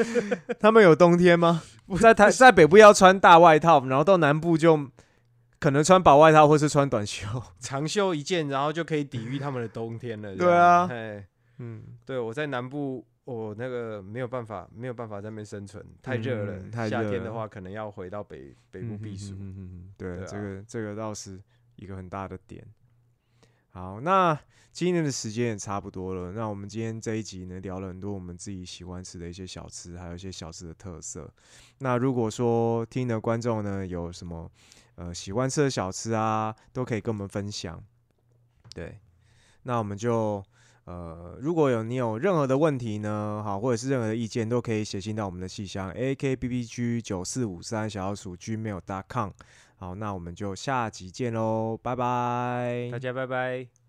他们有冬天吗？在台在北部要穿大外套，然后到南部就可能穿薄外套或是穿短袖。长袖一件，然后就可以抵御他们的冬天了。对啊嗯，对我在南部，我那个没有办法，没有办法在那边生存，太热了。嗯太夏热了天的话，可能要回到北北部避暑。嗯嗯对，这个这个倒是一个很大的点。好，那今天的时间也差不多了。那我们今天这一集呢，聊了很多我们自己喜欢吃的一些小吃，还有一些小吃的特色。那如果说听的观众呢有什么呃喜欢吃的小吃啊，都可以跟我们分享。对，那我们就呃，如果有你有任何的问题呢，好，或者是任何的意见，都可以写信到我们的信箱 a k b b g 九四五三小鼠 gmail.com。好，那我们就下集见喽，拜拜。大家拜拜。